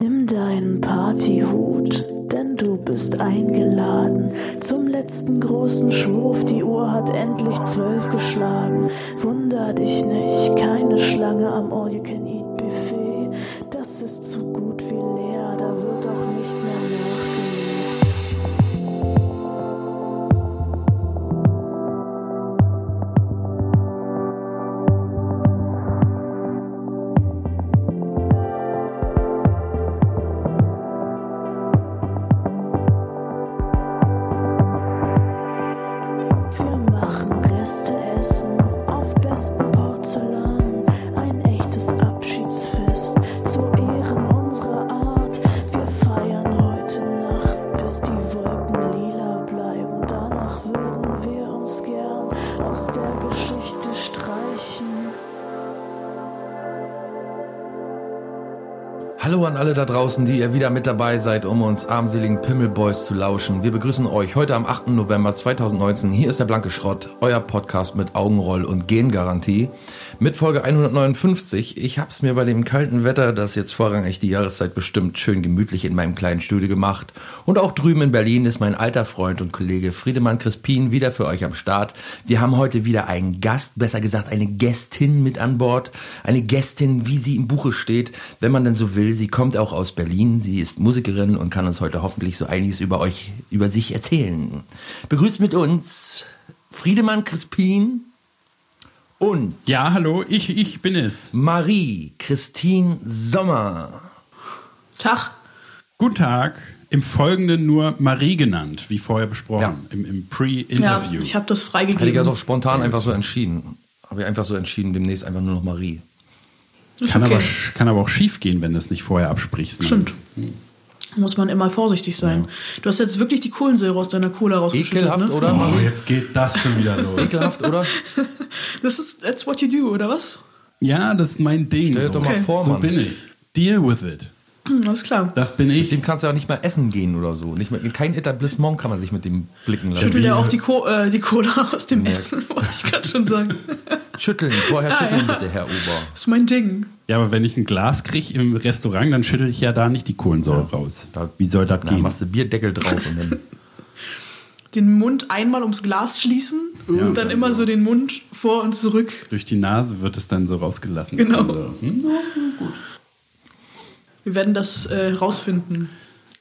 Nimm deinen Partyhut, denn du bist eingeladen zum letzten großen Schwurf. Die Uhr hat endlich zwölf geschlagen. Wunder dich nicht, keine Schlange am All-You-Can-Eat-Buffet. Das ist so gut wie leer, da wird auch nicht mehr nachgelegt. Alle da draußen, die ihr wieder mit dabei seid, um uns armseligen Pimmelboys zu lauschen. Wir begrüßen euch heute am 8. November 2019. Hier ist der Blanke Schrott, euer Podcast mit Augenroll und Gengarantie. Mit Folge 159. Ich hab's mir bei dem kalten Wetter, das jetzt vorrangig die Jahreszeit bestimmt, schön gemütlich in meinem kleinen Studio gemacht. Und auch drüben in Berlin ist mein alter Freund und Kollege Friedemann Crispin wieder für euch am Start. Wir haben heute wieder einen Gast, besser gesagt eine Gästin mit an Bord. Eine Gästin, wie sie im Buche steht, wenn man denn so will. Sie kommt auch aus Berlin. Sie ist Musikerin und kann uns heute hoffentlich so einiges über euch, über sich erzählen. Begrüßt mit uns Friedemann Crispin und Ja, hallo, ich, ich bin es. Marie Christine Sommer. Tag. Guten Tag. Im Folgenden nur Marie genannt, wie vorher besprochen, Ja. im, im Ja, Pre-Interview. ich habe das Hätte ich freigegeben. also auch spontan einfach so entschieden. Habe ich einfach so entschieden, demnächst einfach nur noch Marie. Ist kann, okay. aber, kann aber auch schief gehen, wenn du es nicht vorher absprichst. ne? Stimmt. Muss man immer vorsichtig sein. Du hast jetzt wirklich die Kohlensäure aus deiner Cola rausgeschüttet. Ekelhaft, ne? oder? Oh, jetzt geht das schon wieder los. Ekelhaft, oder? Das ist that's what you do, oder was? ja, das ist mein Ding. Stell dir so. doch mal Okay. vor, so Mann. bin ich. Deal with it. Hm, alles klar. Das bin ich. Dem kannst du ja auch nicht mal essen gehen oder so. Nicht mit, in kein Etablissement kann man sich mit dem blicken lassen. Schüttelt ja auch die, Co äh, die Cola aus dem Ja. Essen, wollte ich gerade schon sagen. Schütteln, vorher Ah, schütteln ja. bitte, Herr Ober. Das ist mein Ding. Ja, aber wenn ich ein Glas kriege im Restaurant, dann schüttel ich ja da nicht die Kohlensäure raus. Da- Wie soll das Da gehen? machst du Bierdeckel drauf und dann. Den Mund einmal ums Glas schließen und dann immer so den Mund vor und zurück. Durch die Nase wird es dann so rausgelassen. Genau. Also, hm? Wir werden das äh, rausfinden.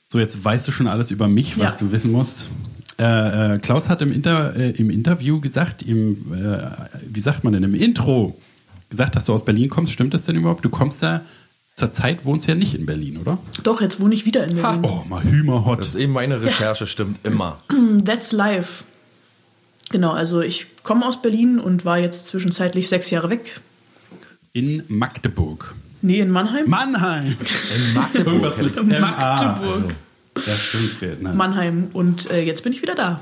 So, jetzt weißt du schon alles über mich, was Ja. du wissen musst. Äh, äh, Klaus hat im, Inter, äh, im Interview gesagt, im, äh, wie sagt man denn, im Intro gesagt, dass du aus Berlin kommst. Stimmt das denn überhaupt? Du kommst ja, zur Zeit wohnst du ja nicht in Berlin, oder? Doch, jetzt wohne ich wieder in Berlin. Oh, mal Hümerhot. Das ist eben meine Recherche, stimmt immer. That's life. Genau, also ich komme aus Berlin und war jetzt zwischenzeitlich sechs Jahre weg. In Magdeburg. Nee, in Mannheim. Mannheim! In Magdeburg. Irgendwas mit. Magdeburg. Also, das stimmt. Nein. Mannheim. Und äh, jetzt bin ich wieder da.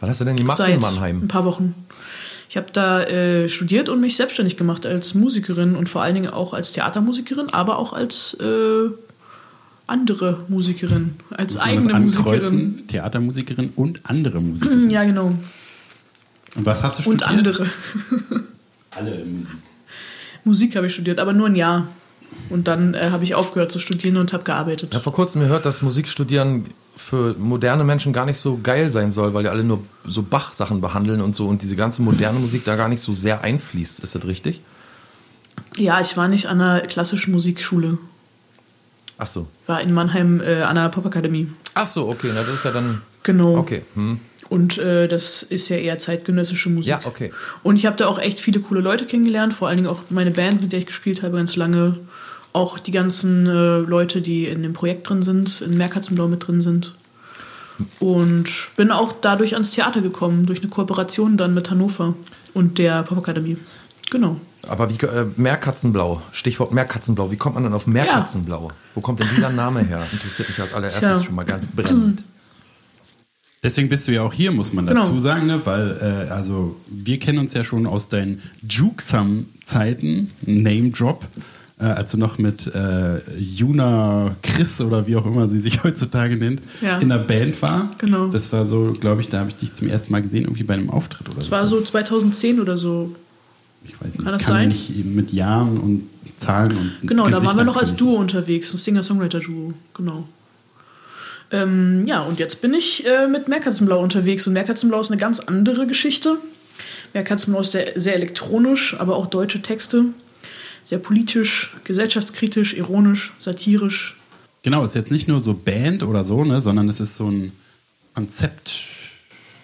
Was hast du denn gemacht Seit in ein Mannheim? paar Wochen. Ich habe da äh, studiert und mich selbstständig gemacht als Musikerin und vor allen Dingen auch als Theatermusikerin, aber auch als äh, andere Musikerin, als Muss man das eigene Musikerin. ankreuzen? Theatermusikerin und andere Musikerin. Hm, Ja, genau. Und was hast du Und studiert? andere. Alle Musik. Musik habe ich studiert, aber nur ein Jahr. Und dann äh, habe ich aufgehört zu studieren und habe gearbeitet. Ich habe vor kurzem gehört, dass Musikstudieren für moderne Menschen gar nicht so geil sein soll, weil die alle nur so Bach-Sachen behandeln und so und diese ganze moderne Musik da gar nicht so sehr einfließt. Ist das richtig? Ja, ich war nicht an einer klassischen Musikschule. Ach so. War in Mannheim äh, an einer Popakademie. Ach so, okay, na, das ist ja dann. Genau. Okay. Hm. Und äh, das ist ja eher zeitgenössische Musik. Ja, okay. Und ich habe da auch echt viele coole Leute kennengelernt, vor allen Dingen auch meine Band, mit der ich gespielt habe ganz lange. Auch die ganzen äh, Leute, die in dem Projekt drin sind, in Meerkatzenblau mit drin sind. Und bin auch dadurch ans Theater gekommen, durch eine Kooperation dann mit Hannover und der Popakademie. Genau. Aber wie äh, Meerkatzenblau, Stichwort Meerkatzenblau, wie kommt man denn auf Meerkatzenblau? Wo kommt denn dieser Name her? Interessiert mich als allererstes Tja. schon mal ganz brennend. Deswegen bist du ja auch hier, muss man Genau. dazu sagen, ne? weil äh, also wir kennen uns ja schon aus deinen Jukesam-Zeiten, Name Drop, äh, als du noch mit äh, Juna Chris oder wie auch immer sie sich heutzutage nennt, Ja. in der Band war. Genau. Das war so, glaube ich, da habe ich dich zum ersten Mal gesehen, irgendwie bei einem Auftritt oder Das war so 2010 oder so. Ich weiß nicht, Kann das kann sein? nicht mit Jahren und Zahlen und Genau, da waren wir Gesichtern noch als. Duo unterwegs, ein Singer-Songwriter-Duo, genau. Ähm, ja, und jetzt bin ich äh, mit Meerkatzenblau unterwegs und Meerkatzenblau ist eine ganz andere Geschichte. Meerkatzenblau ist sehr, sehr elektronisch, aber auch deutsche Texte. Sehr politisch, gesellschaftskritisch, ironisch, satirisch. Genau, es ist jetzt nicht nur so Band oder so, ne, sondern es ist so ein Konzept.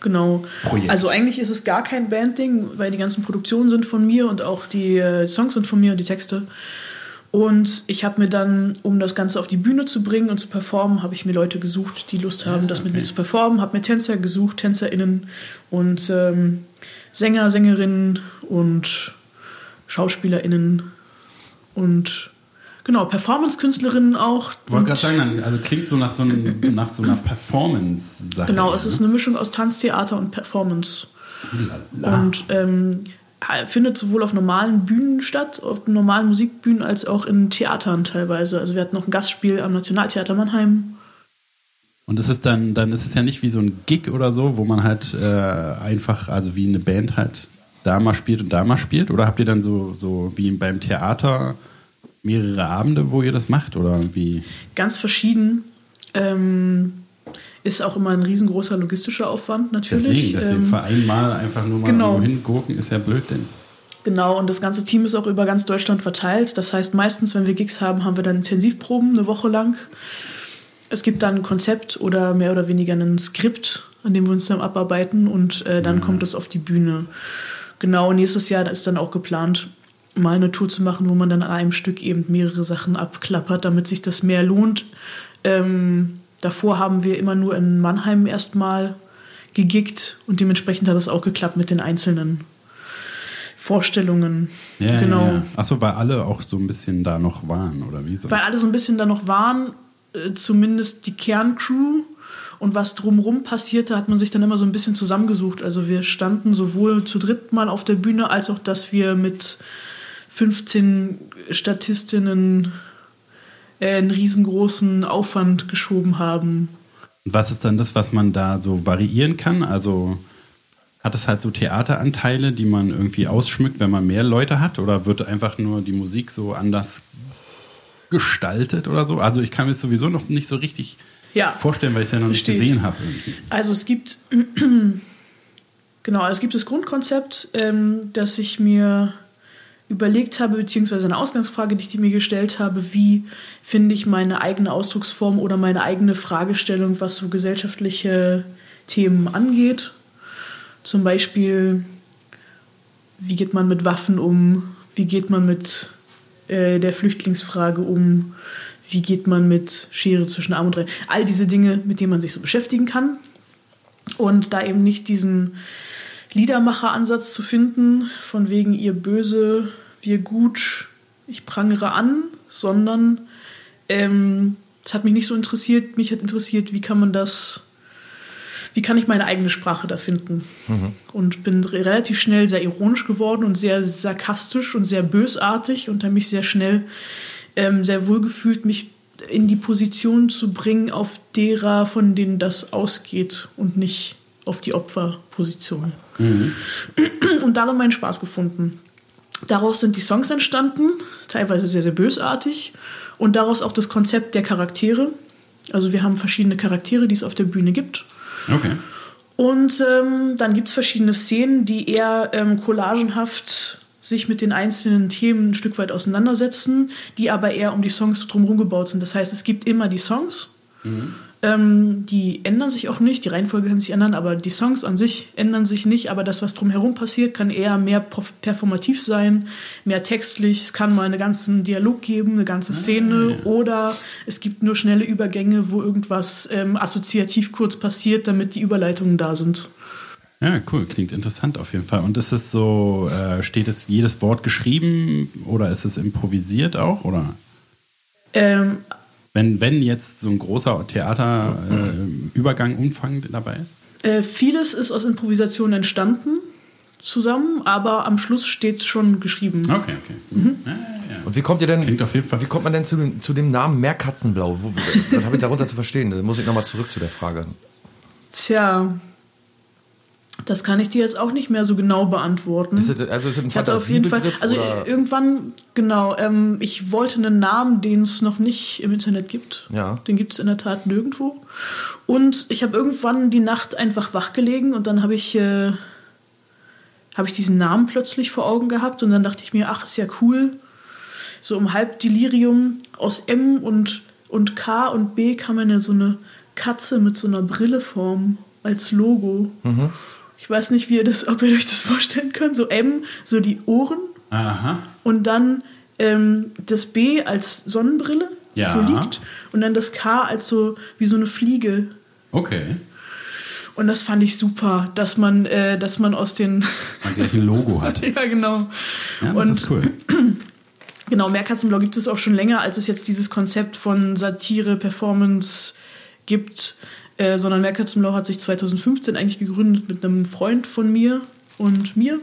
Genau. Projekt. Also eigentlich ist es gar kein Bandding, weil die ganzen Produktionen sind von mir und auch die äh, Songs sind von mir und die Texte. Und ich habe mir dann, um das Ganze auf die Bühne zu bringen und zu performen, habe ich mir Leute gesucht, die Lust haben, das mit mir zu performen. Habe mir Tänzer gesucht, TänzerInnen und ähm, Sänger, Sängerinnen und SchauspielerInnen und genau, Performance-Künstlerinnen auch. Wollte gerade sagen, also klingt so nach so, einem, nach so einer Performance-Sache. Genau, es ist eine Mischung aus Tanztheater und Performance. Lala. Und ähm, findet sowohl auf normalen Bühnen statt, auf normalen Musikbühnen, als auch in Theatern teilweise. Also wir hatten noch ein Gastspiel am Nationaltheater Mannheim. Und es ist dann, dann ist es ja nicht wie so ein Gig oder so, wo man halt äh, einfach, also wie eine Band halt da mal spielt und da mal spielt? Oder habt ihr dann so, so wie beim Theater mehrere Abende, wo ihr das macht? Oder wie? Ganz verschieden. Ähm, ist auch immer ein riesengroßer logistischer Aufwand natürlich. Deswegen, dass wir Ähm, für einmal einfach nur mal genau. hingurken, ist ja blöd, denn. Genau, und das ganze Team ist auch über ganz Deutschland verteilt. Das heißt, meistens, wenn wir Gigs haben, haben wir dann Intensivproben eine Woche lang. Es gibt dann ein Konzept oder mehr oder weniger ein Skript, an dem wir uns dann abarbeiten und äh, dann kommt es auf die Bühne. Genau, nächstes Jahr ist dann auch geplant, mal eine Tour zu machen, wo man dann an einem Stück eben mehrere Sachen abklappert, damit sich das mehr lohnt. Ähm, davor haben wir immer nur in Mannheim erstmal gegickt und dementsprechend hat das auch geklappt mit den einzelnen Vorstellungen. Ja, genau. Ja, ja. Achso, weil alle auch so ein bisschen da noch waren, oder wie sonst? Weil alle so ein bisschen da noch waren, äh, zumindest die Kerncrew. Und was drumherum passierte, hat man sich dann immer so ein bisschen zusammengesucht. Also wir standen sowohl zu dritt mal auf der Bühne, als auch, dass wir mit 15 Statistinnen äh, einen riesengroßen Aufwand geschoben haben. Was ist dann das, was man da so variieren kann? Also hat es halt so Theateranteile, die man irgendwie ausschmückt, wenn man mehr Leute hat? Oder wird einfach nur die Musik so anders gestaltet oder so? Also ich kann mir sowieso noch nicht so richtig Ja. vorstellen, weil ich es ja noch nicht Verstehe gesehen habe. Also es gibt genau, es gibt das Grundkonzept, ähm, das ich mir überlegt habe, beziehungsweise eine Ausgangsfrage, die ich mir gestellt habe, wie finde ich meine eigene Ausdrucksform oder meine eigene Fragestellung, was so gesellschaftliche Themen angeht. Zum Beispiel, wie geht man mit Waffen um? Wie geht man mit äh, der Flüchtlingsfrage um? Wie geht man mit Schere zwischen Arm und Reich? All diese Dinge, mit denen man sich so beschäftigen kann. Und da eben nicht diesen Liedermacher-Ansatz zu finden, von wegen ihr böse, wir gut, ich prangere an, sondern ähm, es hat mich nicht so interessiert. Mich hat interessiert, wie kann man das, wie kann ich meine eigene Sprache da finden? Und bin re- relativ schnell sehr ironisch geworden und sehr sarkastisch und sehr bösartig und habe mich sehr schnell ähm, sehr wohl gefühlt, mich in die Position zu bringen, auf derer, von denen das ausgeht und nicht auf die Opferposition. Und darin meinen Spaß gefunden. Daraus sind die Songs entstanden, teilweise sehr, sehr bösartig. Und daraus auch das Konzept der Charaktere. Also wir haben verschiedene Charaktere, die es auf der Bühne gibt. Okay. Und ähm, dann gibt es verschiedene Szenen, die eher ähm, collagenhaft sich mit den einzelnen Themen ein Stück weit auseinandersetzen, die aber eher um die Songs drumherum gebaut sind. Das heißt, es gibt immer die Songs, ähm, die ändern sich auch nicht, die Reihenfolge kann sich ändern, aber die Songs an sich ändern sich nicht, aber das, was drumherum passiert, kann eher mehr perf- performativ sein, mehr textlich, es kann mal einen ganzen Dialog geben, eine ganze Szene oder es gibt nur schnelle Übergänge, wo irgendwas ähm, assoziativ kurz passiert, damit die Überleitungen da sind. Ja, cool, klingt interessant auf jeden Fall. Und ist es so, äh, steht es jedes Wort geschrieben oder ist es improvisiert auch? Oder Ähm, wenn, wenn jetzt so ein großer Theaterübergang, äh, Übergang, Umfang dabei ist? Äh, vieles ist aus Improvisation entstanden zusammen, aber am Schluss steht es schon geschrieben. Okay, okay. Mhm. Ja, ja. Und wie kommt ihr denn? Klingt auf jeden Fall- Wie kommt man denn zu, dem- zu dem Namen Meerkatzenblau? Was habe ich darunter zu verstehen? Da muss ich nochmal zurück zu der Frage. Tja, Das kann ich dir jetzt auch nicht mehr so genau beantworten. Ist es, also ist es ein ich hatte auf jeden Fall, also oder? irgendwann, genau, ähm, ich wollte einen Namen, den es noch nicht im Internet gibt. Ja. Den gibt es in der Tat nirgendwo. Und ich habe irgendwann die Nacht einfach wach gelegen und dann habe ich, äh, habe ich diesen Namen plötzlich vor Augen gehabt und dann dachte ich mir, ach, ist ja cool. So im Halbdelirium aus M und, und K und B kann man ja so eine Katze mit so einer Brille formen als Logo. Mhm. Ich weiß nicht, wie ihr das, ob ihr euch das vorstellen könnt. So M, so die Ohren Aha. und dann ähm, das B als Sonnenbrille, Ja. so liegt, und dann das K als so wie so eine Fliege. Okay. Und das fand ich super, dass man, äh, dass man aus den, Man gleich ein Logo hat. ja genau, Ja, das Und- ist cool. genau, Mehrkatzenblau gibt es auch schon länger, als es jetzt dieses Konzept von Satire, Performance gibt, äh, sondern Mehrkatzenblau hat sich 2015 eigentlich gegründet mit einem Freund von mir und mir,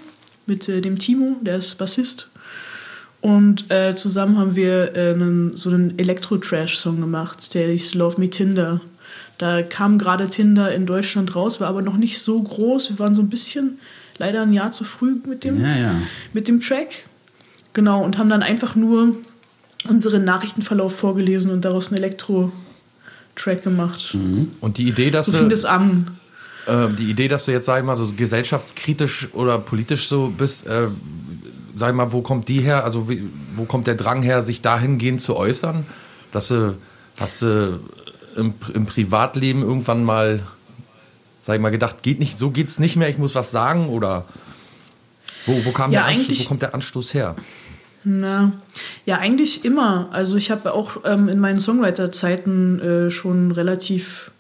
mit äh, dem Timo, der ist Bassist. Und äh, zusammen haben wir äh, einen, so einen Elektro-Trash-Song gemacht, der hieß Love Me Tinder. Da kam gerade Tinder in Deutschland raus, war aber noch nicht so groß. Wir waren so ein bisschen, leider ein Jahr zu früh mit dem, Ja, ja. mit dem Track. Genau, und haben dann einfach nur unseren Nachrichtenverlauf vorgelesen und daraus einen Elektro-Track gemacht. Und die Idee, dass So du, das an. äh, die Idee, dass du jetzt, sag ich mal, so gesellschaftskritisch oder politisch so bist, äh, sag ich mal, wo kommt die her? Also wie, wo kommt der Drang her, sich dahingehend zu äußern? Dass du, hast du im, im Privatleben irgendwann mal, sag ich mal, gedacht, geht nicht, so geht's nicht mehr, ich muss was sagen oder wo, wo kam Ja, der Anstoß, wo kommt der Anstoß her? Na, ja, eigentlich immer. Also ich habe auch ähm, in meinen Songwriter-Zeiten äh, schon relativ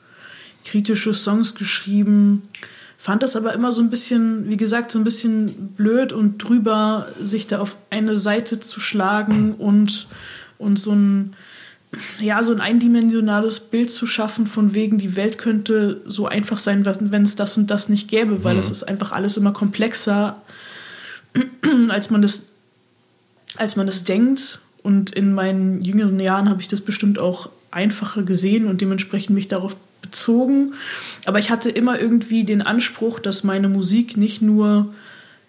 kritische Songs geschrieben. Fand das aber immer so ein bisschen, wie gesagt, so ein bisschen blöd und drüber, sich da auf eine Seite zu schlagen und, und so ein, ja, so ein eindimensionales Bild zu schaffen, von wegen, die Welt könnte so einfach sein, wenn es das und das nicht gäbe, weil es ist einfach alles immer komplexer, als man das als man es denkt. Und in meinen jüngeren Jahren habe ich das bestimmt auch einfacher gesehen und dementsprechend mich darauf bezogen. Aber ich hatte immer irgendwie den Anspruch, dass meine Musik nicht nur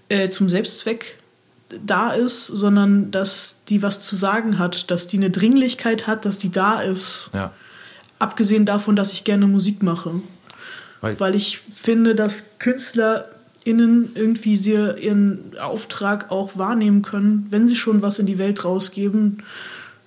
äh, zum Selbstzweck da ist, sondern dass die was zu sagen hat, dass die eine Dringlichkeit hat, dass die da ist. Ja. Abgesehen davon, dass ich gerne Musik mache. Weil- Weil ich finde, dass KünstlerInnen irgendwie sie ihren Auftrag auch wahrnehmen können, wenn sie schon was in die Welt rausgeben,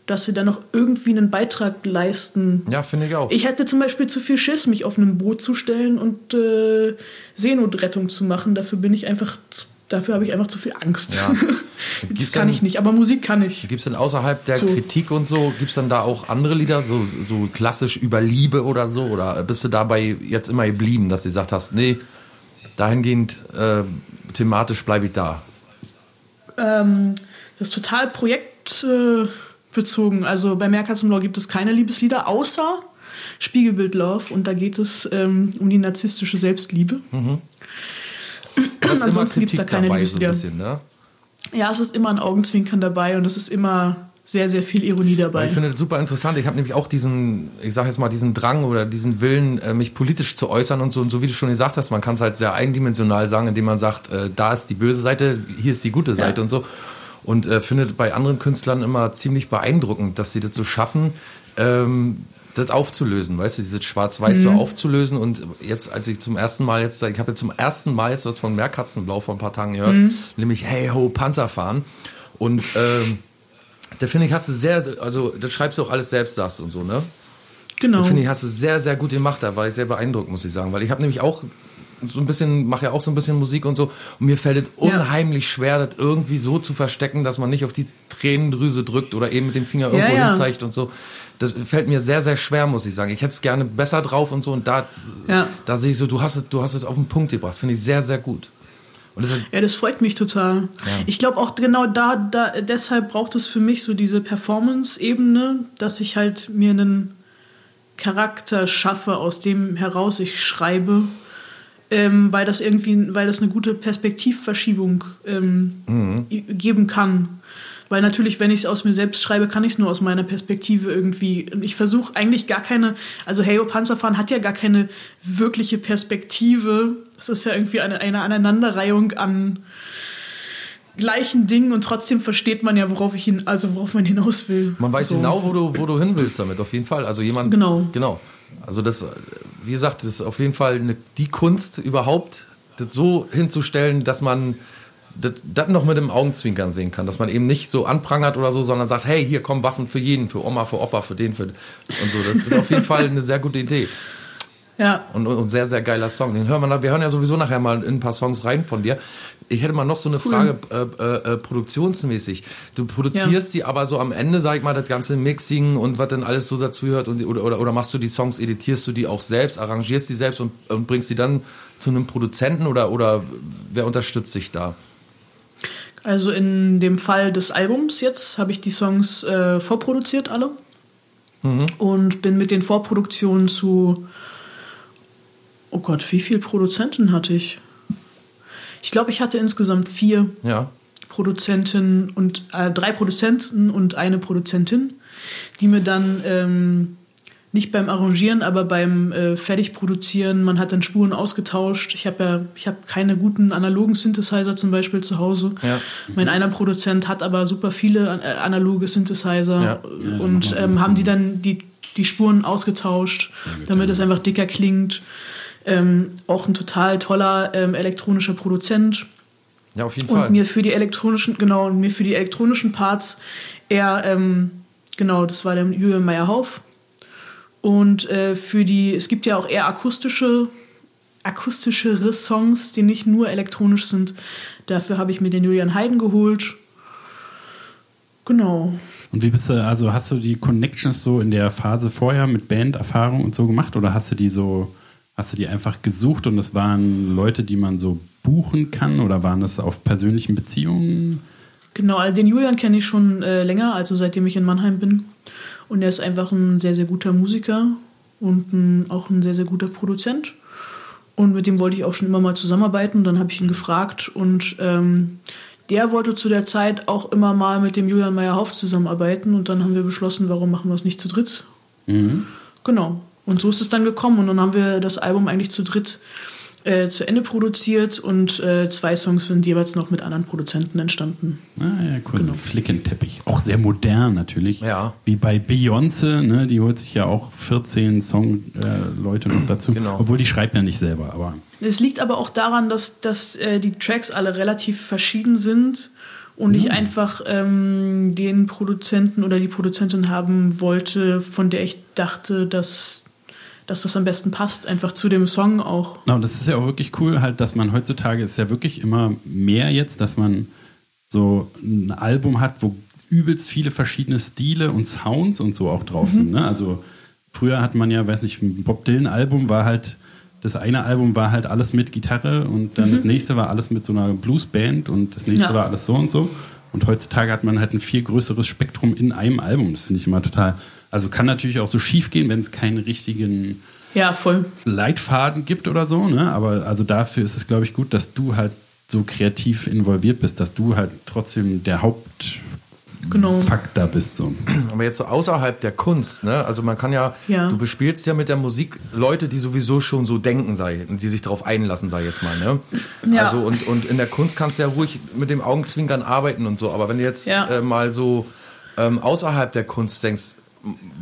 dass sie dann noch irgendwie einen Beitrag leisten. Ja, finde ich auch. Ich hätte zum Beispiel zu viel Schiss, mich auf einem Boot zu stellen und äh, Seenotrettung zu machen. Dafür bin ich einfach, zu, dafür habe ich einfach zu viel Angst. Ja. das kann denn- ich nicht, aber Musik kann ich. Gibt es denn außerhalb der So. Kritik und so, gibt es dann da auch andere Lieder, so, so klassisch über Liebe oder so? Oder bist du dabei jetzt immer geblieben, dass du gesagt hast, nee, dahingehend äh, thematisch bleibe ich da? Ähm, das ist total projektbezogen. Bezogen. also bei Meerkatzenblau gibt es keine Liebeslieder, außer Spiegelbild Love. Und da geht es ähm, um die narzisstische Selbstliebe. Ist Ansonsten gibt's da keine so ein Liebeslieder. bisschen, ne? Ja, es ist immer ein Augenzwinkern dabei und es ist immer sehr, sehr viel Ironie dabei. Ich finde das super interessant. Ich habe nämlich auch diesen, ich sage jetzt mal, diesen Drang oder diesen Willen, äh, mich politisch zu äußern und so. Und so wie du schon gesagt hast, man kann es halt sehr eindimensional sagen, indem man sagt, äh, da ist die böse Seite, hier ist die gute Seite und so. Und äh, findet bei anderen Künstlern immer ziemlich beeindruckend, dass sie das so schaffen, ähm, das aufzulösen, weißt du, dieses Schwarz-Weiß Mhm. so aufzulösen. Und jetzt, als ich zum ersten Mal jetzt, ich habe jetzt zum ersten Mal jetzt was von Meerkatzenblau vor ein paar Tagen gehört, Mhm. nämlich Hey Ho Panzer fahren. Und ähm, da finde ich, hast du sehr, also das schreibst du auch alles selbst, sagst und so, ne? genau. Da finde ich, hast du sehr, sehr gut gemacht. Da war ich sehr beeindruckt, muss ich sagen. Weil ich habe nämlich auch so ein bisschen, mache ja auch so ein bisschen Musik und so. Und mir fällt es Ja. unheimlich schwer, das irgendwie so zu verstecken, dass man nicht auf die Tränendrüse drückt oder eben mit dem Finger irgendwo ja. hinzeigt und so. Das fällt mir sehr, sehr schwer, muss ich sagen. Ich hätte es gerne besser drauf und so. Und da, Ja. da sehe ich so, du hast es, du hast es auf den Punkt gebracht. Finde ich sehr, sehr gut. Das Ja, das freut mich total. Ich glaube auch genau da, da, deshalb braucht es für mich so diese Performance-Ebene, dass ich halt mir einen Charakter schaffe, aus dem heraus ich schreibe, ähm, weil das irgendwie, weil das eine gute Perspektivverschiebung ähm, i- geben kann. Weil natürlich, wenn ich es aus mir selbst schreibe, kann ich es nur aus meiner Perspektive irgendwie. Ich versuche eigentlich gar keine, also Heyo Panzerfahren hat ja gar keine wirkliche Perspektive. Es ist ja irgendwie eine, eine Aneinanderreihung an gleichen Dingen und trotzdem versteht man ja, worauf ich hin, also worauf man hinaus will. Man weiß so. genau, wo du, wo du hin willst damit, auf jeden Fall. Also jemand. Genau. Genau. Also das, wie gesagt, das ist auf jeden Fall eine, die Kunst überhaupt, das so hinzustellen, dass man das, noch mit dem Augenzwinkern sehen kann, dass man eben nicht so anprangert oder so, sondern sagt, hey, hier kommen Waffen für jeden, für Oma, für Opa, für den, für und so. Das ist auf jeden Fall eine sehr gute Idee. Ja. Und, und sehr, sehr geiler Song. Den hören wir, nach- wir hören ja sowieso nachher mal in ein paar Songs rein von dir. Ich hätte mal noch so eine Frage, äh, äh, äh, produktionsmäßig. Du produzierst die aber so am Ende, sag ich mal, das ganze Mixing und was dann alles so dazugehört und oder, oder, oder machst du die Songs, editierst du die auch selbst, arrangierst die selbst und, und bringst die dann zu einem Produzenten oder, oder wer unterstützt dich da? Also in dem Fall des Albums jetzt habe ich die Songs äh, vorproduziert alle und bin mit den Vorproduktionen zu oh Gott, wie viele Produzenten hatte ich? Ich glaube, ich hatte insgesamt vier Ja. Produzenten und äh, drei Produzenten und eine Produzentin, die mir dann ähm, nicht beim Arrangieren, aber beim äh, Fertigproduzieren, man hat dann Spuren ausgetauscht. Ich habe ja, ich habe keine guten analogen Synthesizer zum Beispiel zu Hause. Ja. Mein einer Produzent hat aber super viele äh, analoge Synthesizer Ja. und ähm, haben die dann die, die Spuren ausgetauscht, damit es einfach dicker klingt. Ähm, auch ein total toller ähm, elektronischer Produzent. Ja, auf jeden Und Fall. mir für die elektronischen, genau, und mir für die elektronischen Parts eher, ähm, genau, das war der Julian Meyerhoff. Und äh, für die, es gibt ja auch eher akustische, akustischere Songs, die nicht nur elektronisch sind. Dafür habe ich mir den Julian Heiden geholt. Genau. Und wie bist du, also hast du die Connections so in der Phase vorher mit Banderfahrung und so gemacht oder hast du die so, hast du die einfach gesucht und es waren Leute, die man so buchen kann oder waren das auf persönlichen Beziehungen? Genau, also den Julian kenne ich schon äh, länger, also seitdem ich in Mannheim bin. Und er ist einfach ein sehr, sehr guter Musiker und ein, auch ein sehr, sehr guter Produzent. Und mit dem wollte ich auch schon immer mal zusammenarbeiten. Dann habe ich ihn gefragt und ähm, der wollte zu der Zeit auch immer mal mit dem Julian Meyerhoff zusammenarbeiten. Und dann haben wir beschlossen, warum machen wir es nicht zu dritt? Genau. Und so ist es dann gekommen. Und dann haben wir das Album eigentlich zu dritt äh, zu Ende produziert und äh, zwei Songs sind jeweils noch mit anderen Produzenten entstanden. Ah ja, cool. Flickenteppich. Auch sehr modern natürlich. Ja. Wie bei Beyoncé, ne? die holt sich ja auch 14 Song-Leute äh, Leute noch dazu. Genau. Obwohl die schreibt ja nicht selber, aber. Es liegt aber auch daran, dass, dass äh, die Tracks alle relativ verschieden sind und ich einfach ähm, den Produzenten oder die Produzentin haben wollte, von der ich dachte, dass, dass das am besten passt, einfach zu dem Song auch. Na, und das ist ja auch wirklich cool, halt, dass man heutzutage ist ja wirklich immer mehr jetzt, dass man so ein Album hat, wo übelst viele verschiedene Stile und Sounds und so auch drauf sind. Ne? Also früher hat man ja, weiß nicht, ein Bob Dylan Album war halt, das eine Album war halt alles mit Gitarre und dann das nächste war alles mit so einer Bluesband und das nächste Ja. war alles so und so. Und heutzutage hat man halt ein viel größeres Spektrum in einem Album. Das finde ich immer total. Also kann natürlich auch so schief gehen, wenn es keinen richtigen Ja, voll. Leitfaden gibt oder so, ne? Aber also dafür ist es, glaube ich, gut, dass du halt so kreativ involviert bist, dass du halt trotzdem der Genau. Hauptfaktor bist. So. Aber jetzt so außerhalb der Kunst, ne? Also man kann ja, Ja. du bespielst ja mit der Musik Leute, die sowieso schon so denken, sei und die sich darauf einlassen, sei jetzt mal, ne? Ja. Also und, und in der Kunst kannst du ja ruhig mit dem Augenzwinkern arbeiten und so. Aber wenn du jetzt Ja. äh, mal so ähm, außerhalb der Kunst denkst,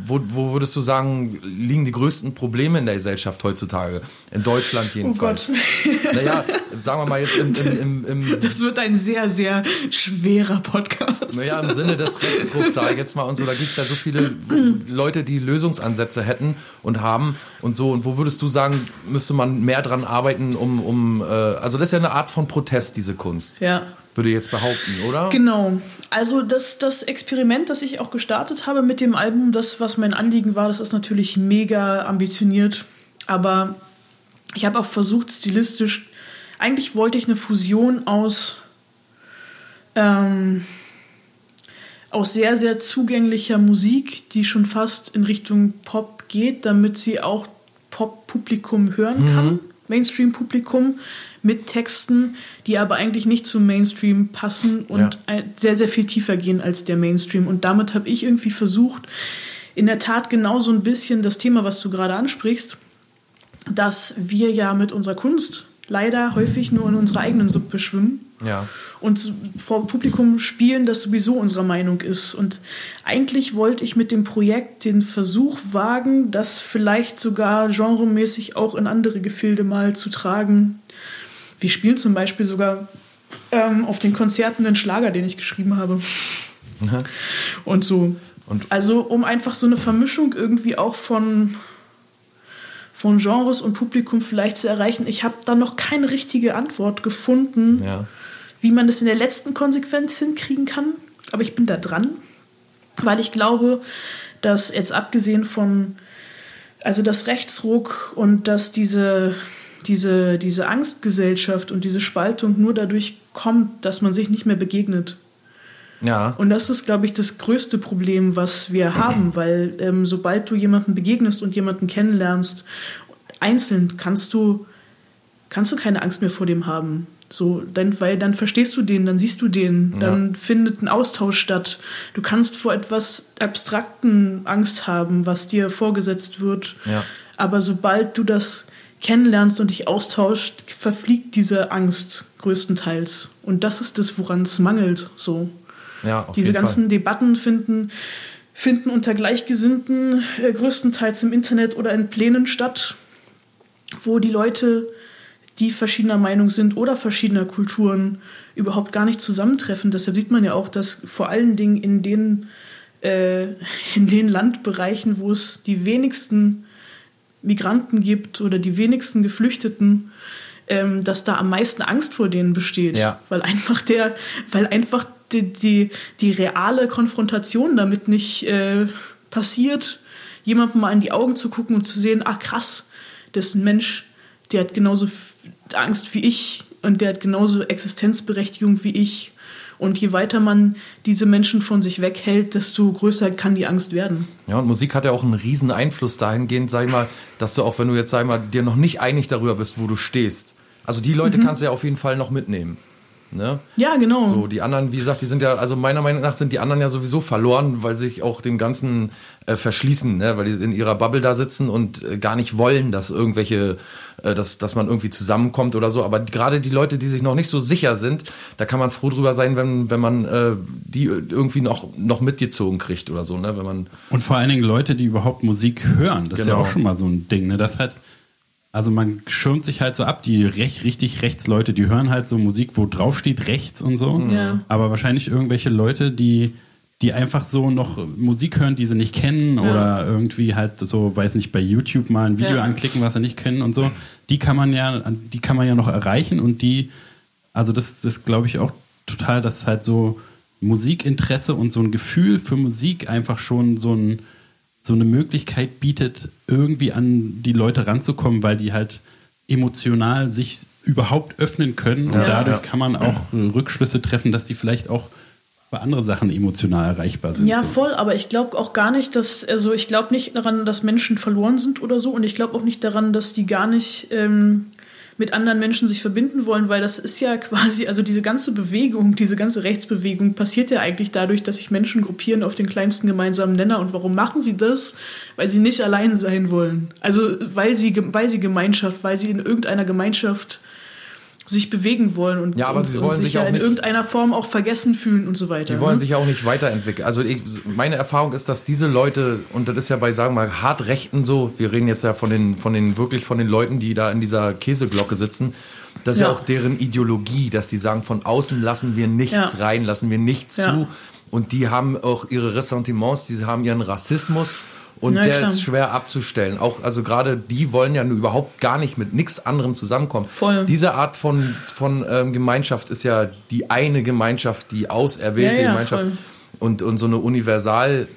wo, wo würdest du sagen, liegen die größten Probleme in der Gesellschaft heutzutage? In Deutschland jedenfalls. Oh Gott. Naja, sagen wir mal jetzt im, im, im, im Das wird ein sehr, sehr schwerer Podcast. Naja, im Sinne des Rechtsrucks, sage ich jetzt mal und so, da gibt's ja so viele Leute, die Lösungsansätze hätten und haben und so. Und wo würdest du sagen, müsste man mehr dran arbeiten, um, um äh, also das ist ja eine Art von Protest, diese Kunst, Ja. würde ich jetzt behaupten, oder? Genau. Also das, das Experiment, das ich auch gestartet habe mit dem Album, das, was mein Anliegen war, das ist natürlich mega ambitioniert. Aber ich habe auch versucht, stilistisch, eigentlich wollte ich eine Fusion aus, ähm, aus sehr, sehr zugänglicher Musik, die schon fast in Richtung Pop geht, damit sie auch Pop-Publikum hören kann. Mainstream-Publikum mit Texten, die aber eigentlich nicht zum Mainstream passen und Ja. sehr, sehr viel tiefer gehen als der Mainstream. Und damit habe ich irgendwie versucht, in der Tat genau so ein bisschen das Thema, was du gerade ansprichst, dass wir ja mit unserer Kunst leider häufig nur in unserer eigenen Suppe schwimmen Ja. und vor Publikum spielen, das sowieso unserer Meinung ist. Und eigentlich wollte ich mit dem Projekt den Versuch wagen, das vielleicht sogar genremäßig auch in andere Gefilde mal zu tragen. Wir spielen zum Beispiel sogar ähm, auf den Konzerten einen Schlager, den ich geschrieben habe. Und so. Und- also um einfach so eine Vermischung irgendwie auch von von Genres und Publikum vielleicht zu erreichen. Ich habe da noch keine richtige Antwort gefunden, Ja. wie man das in der letzten Konsequenz hinkriegen kann. Aber ich bin da dran, weil ich glaube, dass jetzt abgesehen von, also das Rechtsruck und dass diese, diese, diese Angstgesellschaft und diese Spaltung nur dadurch kommt, dass man sich nicht mehr begegnet. Ja. Und das ist, glaube ich, das größte Problem, was wir haben, weil ähm, sobald du jemanden begegnest und jemanden kennenlernst, einzeln kannst du, kannst du keine Angst mehr vor dem haben. So, dann, weil dann verstehst du den, dann siehst du den, dann findet ein Austausch statt. Du kannst vor etwas Abstrakten Angst haben, was dir vorgesetzt wird. Ja. Aber sobald du das kennenlernst und dich austauscht, verfliegt diese Angst größtenteils. Und das ist das, woran es mangelt. So. Ja, auf Diese ganzen Fall. Debatten finden, finden unter Gleichgesinnten äh, größtenteils im Internet oder in Plänen statt, wo die Leute, die verschiedener Meinung sind oder verschiedener Kulturen, überhaupt gar nicht zusammentreffen. Deshalb sieht man ja auch, dass vor allen Dingen in den, äh, in den Landbereichen, wo es die wenigsten Migranten gibt oder die wenigsten Geflüchteten, ähm, dass da am meisten Angst vor denen besteht. Ja. Weil einfach der, weil einfach die, die, die reale Konfrontation damit nicht äh, passiert, jemandem mal in die Augen zu gucken und zu sehen, ach krass, das ist ein Mensch, der hat genauso Angst wie ich und der hat genauso Existenzberechtigung wie ich. Und je weiter man diese Menschen von sich weghält, desto größer kann die Angst werden. Ja, und Musik hat ja auch einen riesen Einfluss dahingehend, sag ich mal, dass du auch, wenn du jetzt, sag ich mal, dir noch nicht einig darüber bist, wo du stehst. Also die Leute kannst du ja auf jeden Fall noch mitnehmen. Ne? Ja, genau. So, die anderen, wie gesagt, die sind ja, also meiner Meinung nach sind die anderen ja sowieso verloren, weil sie sich auch dem Ganzen äh, verschließen, ne? weil die in ihrer Bubble da sitzen und äh, gar nicht wollen, dass irgendwelche, äh, dass, dass man irgendwie zusammenkommt oder so. Aber gerade die Leute, die sich noch nicht so sicher sind, da kann man froh drüber sein, wenn, wenn man äh, die irgendwie noch, noch mitgezogen kriegt oder so, ne? Wenn man Und vor allen Dingen Leute, die überhaupt Musik hören. Das ist ja Genau. auch schon mal so ein Ding. Ne? Das hat, also man schirmt sich halt so ab, die rech, richtig rechts Leute, die hören halt so Musik, wo drauf steht rechts und so. Ja. Aber wahrscheinlich irgendwelche Leute, die, die einfach so noch Musik hören, die sie nicht kennen Ja. oder irgendwie halt so, weiß nicht, bei YouTube mal ein Video Ja. anklicken, was sie nicht kennen und so. Die kann man ja, die kann man ja noch erreichen und die, also das, das glaube ich auch total, dass halt so Musikinteresse und so ein Gefühl für Musik einfach schon so ein so eine Möglichkeit bietet, irgendwie an die Leute ranzukommen, weil die halt emotional sich überhaupt öffnen können und Ja, dadurch ja. kann man auch Rückschlüsse treffen, dass die vielleicht auch bei anderen Sachen emotional erreichbar sind. Ja, so. voll, aber ich glaube auch gar nicht, dass, also ich glaube nicht daran, dass Menschen verloren sind oder so und ich glaube auch nicht daran, dass die gar nicht ähm, mit anderen Menschen sich verbinden wollen, weil das ist ja quasi, also diese ganze Bewegung, diese ganze Rechtsbewegung passiert ja eigentlich dadurch, dass sich Menschen gruppieren auf den kleinsten gemeinsamen Nenner. Und warum machen sie das? Weil sie nicht allein sein wollen. Also weil sie, weil sie Gemeinschaft, weil sie in irgendeiner Gemeinschaft sich bewegen wollen und, Ja, aber und, sie wollen sich ja auch in nicht- irgendeiner Form auch vergessen fühlen und so weiter. Die wollen ne? sich ja auch nicht weiterentwickeln. Also ich, meine Erfahrung ist, dass diese Leute, und das ist ja bei, sagen wir mal, Hartrechten so, wir reden jetzt ja von den, von den, wirklich von den Leuten, die da in dieser Käseglocke sitzen, das ist ja, Ja. auch deren Ideologie, dass die sagen, von außen lassen wir nichts Ja. rein, lassen wir nichts Ja. zu. Und die haben auch ihre Ressentiments, die haben ihren Rassismus. Und Na der klar. ist schwer abzustellen. Auch, also gerade die wollen ja überhaupt gar nicht mit nichts anderem zusammenkommen. Voll. Diese Art von, von ähm, Gemeinschaft ist ja die eine Gemeinschaft, die auserwählte Ja, ja, Gemeinschaft. voll. Und, und so eine universal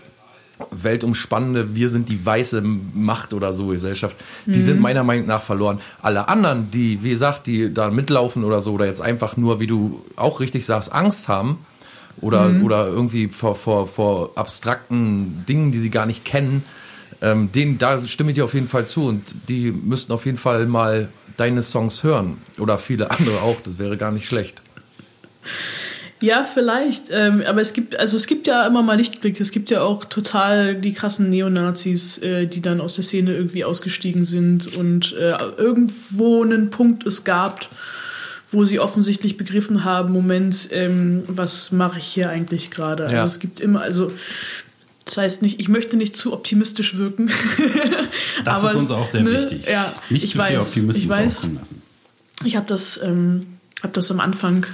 weltumspannende, wir sind die weiße Macht oder so Gesellschaft, die Mhm. sind meiner Meinung nach verloren. Alle anderen, die, wie gesagt, die da mitlaufen oder so, oder jetzt einfach nur, wie du auch richtig sagst, Angst haben, oder, Mhm. oder irgendwie vor, vor, vor abstrakten Dingen, die sie gar nicht kennen, ähm, denen, da stimme ich dir auf jeden Fall zu und die müssten auf jeden Fall mal deine Songs hören. Oder viele andere auch, das wäre gar nicht schlecht. Ja, vielleicht. Ähm, aber es gibt, also es gibt ja immer mal Lichtblicke. Es gibt ja auch total die krassen Neonazis, äh, die dann aus der Szene irgendwie ausgestiegen sind und äh, irgendwo einen Punkt es gab, wo sie offensichtlich begriffen haben, Moment, ähm, was mache ich hier eigentlich gerade? Ja. Also es gibt immer, also das heißt nicht, ich möchte nicht zu optimistisch wirken. Das ist uns auch sehr ne, wichtig. Ja, Nicht ich zu viel weiß, Optimismus ich weiß. Ich habe das, ähm, hab das am Anfang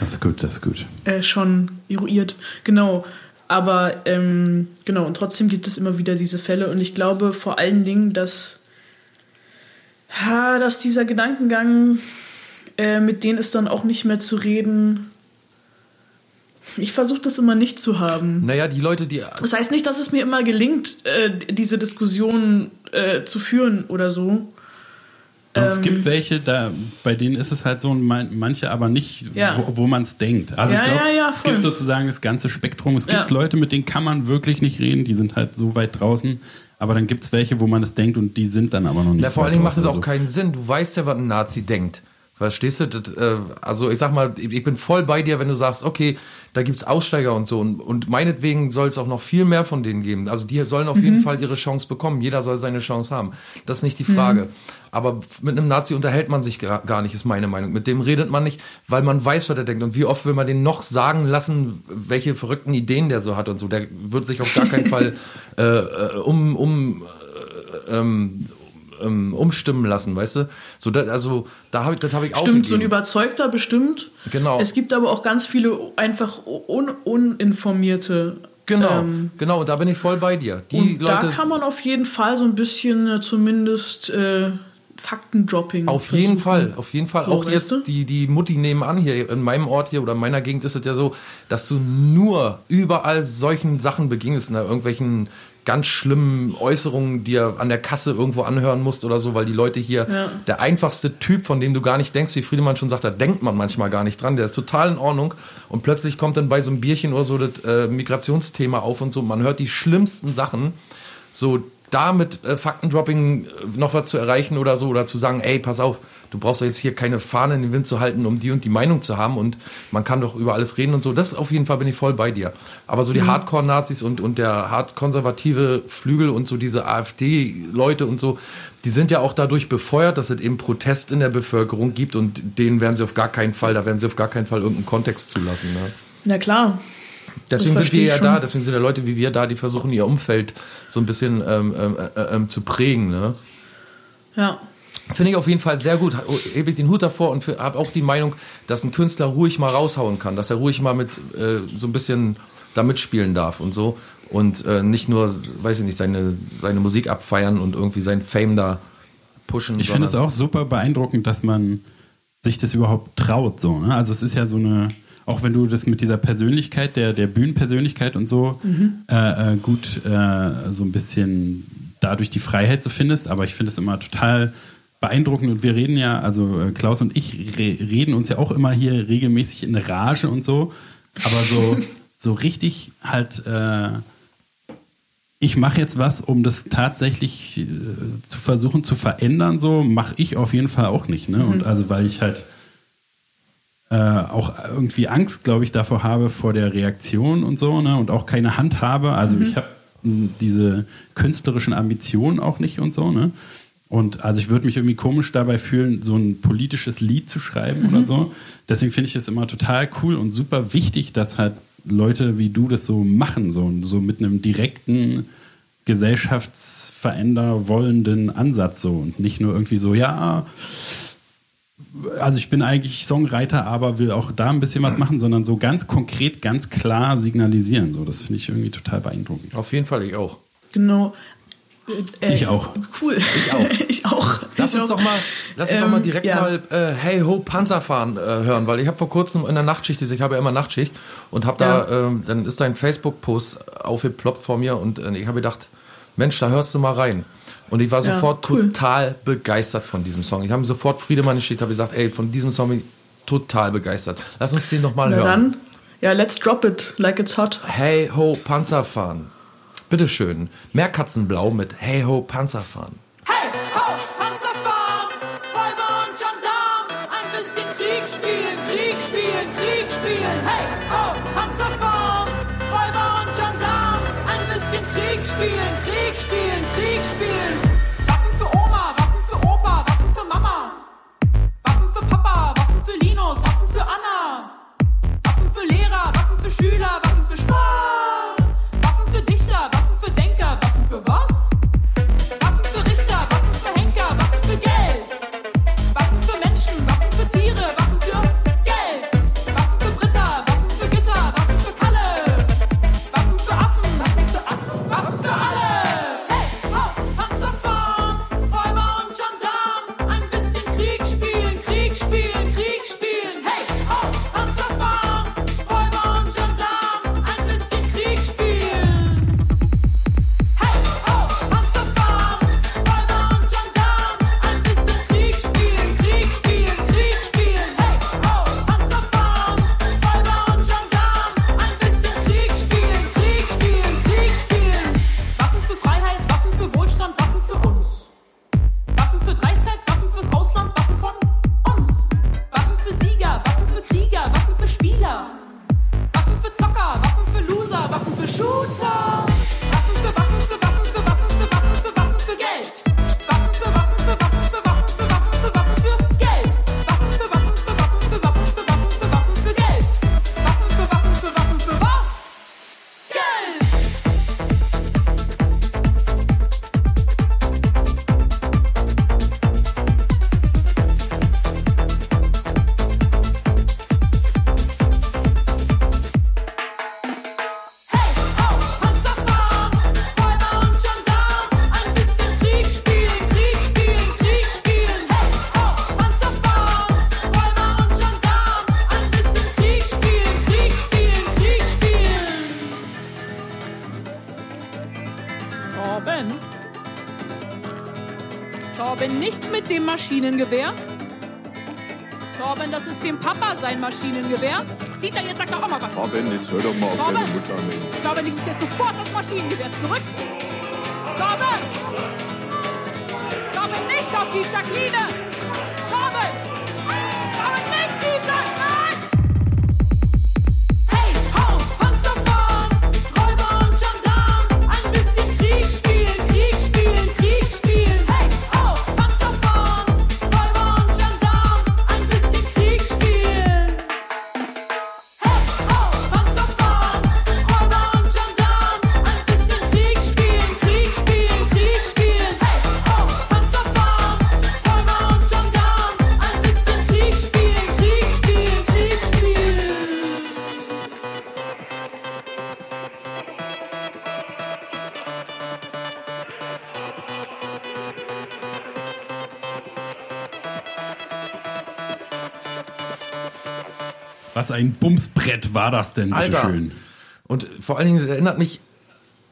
Das ist gut, das ist gut. äh, schon eruiert. Genau. Aber ähm, genau, und trotzdem gibt es immer wieder diese Fälle. Und ich glaube vor allen Dingen, dass, ha, dass dieser Gedankengang, äh, mit denen ist dann auch nicht mehr zu reden. Ich versuche das immer nicht zu haben. Naja, die Leute, die. Das heißt nicht, dass es mir immer gelingt, äh, diese Diskussion äh, zu führen oder so. Und es Ähm, gibt welche, da, bei denen ist es halt so, manche aber nicht, Ja. wo, wo man es denkt. Also Ja, ich glaube, ja, ja, es gibt sozusagen das ganze Spektrum. Es gibt Ja. Leute, mit denen kann man wirklich nicht reden, die sind halt so weit draußen. Aber dann gibt es welche, wo man es denkt und die sind dann aber noch nicht so vor allen weit Dingen macht es auch keinen Sinn. Du weißt ja, was ein Nazi denkt. Verstehst du? Das, äh, also ich sag mal, ich bin voll bei dir, wenn du sagst, okay, da gibt's Aussteiger und so. Und, und meinetwegen soll es auch noch viel mehr von denen geben. Also die sollen auf jeden Fall ihre Chance bekommen. Jeder soll seine Chance haben. Das ist nicht die Frage. Aber mit einem Nazi unterhält man sich gar nicht, ist meine Meinung. Mit dem redet man nicht, weil man weiß, was er denkt. Und wie oft will man den noch sagen lassen, welche verrückten Ideen der so hat und so. Der wird sich auf gar keinen Fall äh, äh, um, um ähm, umstimmen lassen, weißt du? So, da, also da habe ich, das habe ich Stimmt, so ein aufgegeben. Überzeugter bestimmt. Genau. Es gibt aber auch ganz viele einfach un uninformierte. Genau, ähm, genau. Und da bin ich voll bei dir. Die und da Leute, kann man auf jeden Fall so ein bisschen äh, zumindest äh, Faktendropping. auf jeden versuchen. Fall, auf jeden Fall. So, auch jetzt du? die die Mutti nebenan hier in meinem Ort hier oder in meiner Gegend ist es ja so, dass du nur überall solchen Sachen beginnst, ne? irgendwelchen ganz schlimmen Äußerungen dir an der Kasse irgendwo anhören musst oder so, weil die Leute hier, Ja. der einfachste Typ, von dem du gar nicht denkst, wie Friedemann schon sagt, da denkt man manchmal gar nicht dran, der ist total in Ordnung und plötzlich kommt dann bei so einem Bierchen oder so das äh, Migrationsthema auf und so, man hört die schlimmsten Sachen, so da mit äh, Faktendropping äh, noch was zu erreichen oder so oder zu sagen, ey, pass auf, du brauchst doch jetzt hier keine Fahne in den Wind zu halten, um die und die Meinung zu haben und man kann doch über alles reden und so. Das auf jeden Fall bin ich voll bei dir. Aber so die Hardcore-Nazis und, und der hart-konservative Flügel und so diese AfD-Leute und so, die sind ja auch dadurch befeuert, dass es eben Protest in der Bevölkerung gibt und denen werden sie auf gar keinen Fall, da werden sie auf gar keinen Fall irgendeinen Kontext zulassen. Ne? Na klar. Deswegen sind wir ja ich da, schon. deswegen sind ja Leute wie wir da, die versuchen ihr Umfeld so ein bisschen ähm, ähm, äh, ähm, zu prägen. Ne? Ja. Finde ich auf jeden Fall sehr gut. Hebe ich den Hut davor und habe auch die Meinung, dass ein Künstler ruhig mal raushauen kann, dass er ruhig mal mit äh, so ein bisschen da mitspielen darf und so und äh, nicht nur, weiß ich nicht, seine, seine Musik abfeiern und irgendwie sein Fame da pushen. Ich finde es auch super beeindruckend, dass man sich das überhaupt traut. So, ne? Also es ist ja so eine, auch wenn du das mit dieser Persönlichkeit, der, der Bühnenpersönlichkeit und so äh, äh, gut äh, so ein bisschen dadurch die Freiheit so findest, aber ich finde es immer total beeindruckend und wir reden ja, also äh, Klaus und ich re reden uns ja auch immer hier regelmäßig in Rage und so, aber so, so richtig halt äh, ich mache jetzt was, um das tatsächlich äh, zu versuchen zu verändern, so mache ich auf jeden Fall auch nicht. Ne? Und also weil ich halt äh, auch irgendwie Angst, glaube ich, davor habe vor der Reaktion und so, ne? Und auch keine Hand habe. Also ich habe diese künstlerischen Ambitionen auch nicht und so, ne? Und also ich würde mich irgendwie komisch dabei fühlen, so ein politisches Lied zu schreiben oder so. Deswegen finde ich es immer total cool und super wichtig, dass halt Leute wie du das so machen, so, so mit einem direkten gesellschaftsveränder wollenden Ansatz so und nicht nur irgendwie so, ja, also ich bin eigentlich Songwriter, aber will auch da ein bisschen was machen, sondern so ganz konkret, ganz klar signalisieren. So, das finde ich irgendwie total beeindruckend. Auf jeden Fall, ich auch. Genau. Äh, Ich auch. Cool. Ich auch. ich auch. Lass ich uns auch. doch mal, lass uns doch Ähm, mal direkt ja. mal äh, Hey Ho Panzerfahren äh, hören, weil ich habe vor kurzem in der Nachtschicht, ich habe ja immer Nachtschicht und habe da, ähm, dann ist dein Facebook-Post aufgeploppt vor mir und äh, ich habe gedacht, Mensch, da hörst du mal rein. Und ich war Ja, sofort cool. total begeistert von diesem Song. Ich habe sofort Friedemann geschickt, habe gesagt, ey, von diesem Song bin ich total begeistert. Lass uns den noch mal Na hören. dann, ja, let's drop it like it's hot. Hey Ho Panzerfahren. Bitteschön. Meerkatzenblau mit Hey Ho Panzerfahren. Schüler, Maschinengewehr. Torben, das ist dem Papa sein Maschinengewehr. Dieter, jetzt sag doch auch mal was. Robin, jetzt hör doch mal auf Robin? deine Mutter, Mensch. Torben, du gibst jetzt sofort das Maschinengewehr zurück. Torben! Torben, nicht auf die Jacqueline! Ein Bumsbrett war das denn, Alter. bitteschön? Und vor allen Dingen es erinnert mich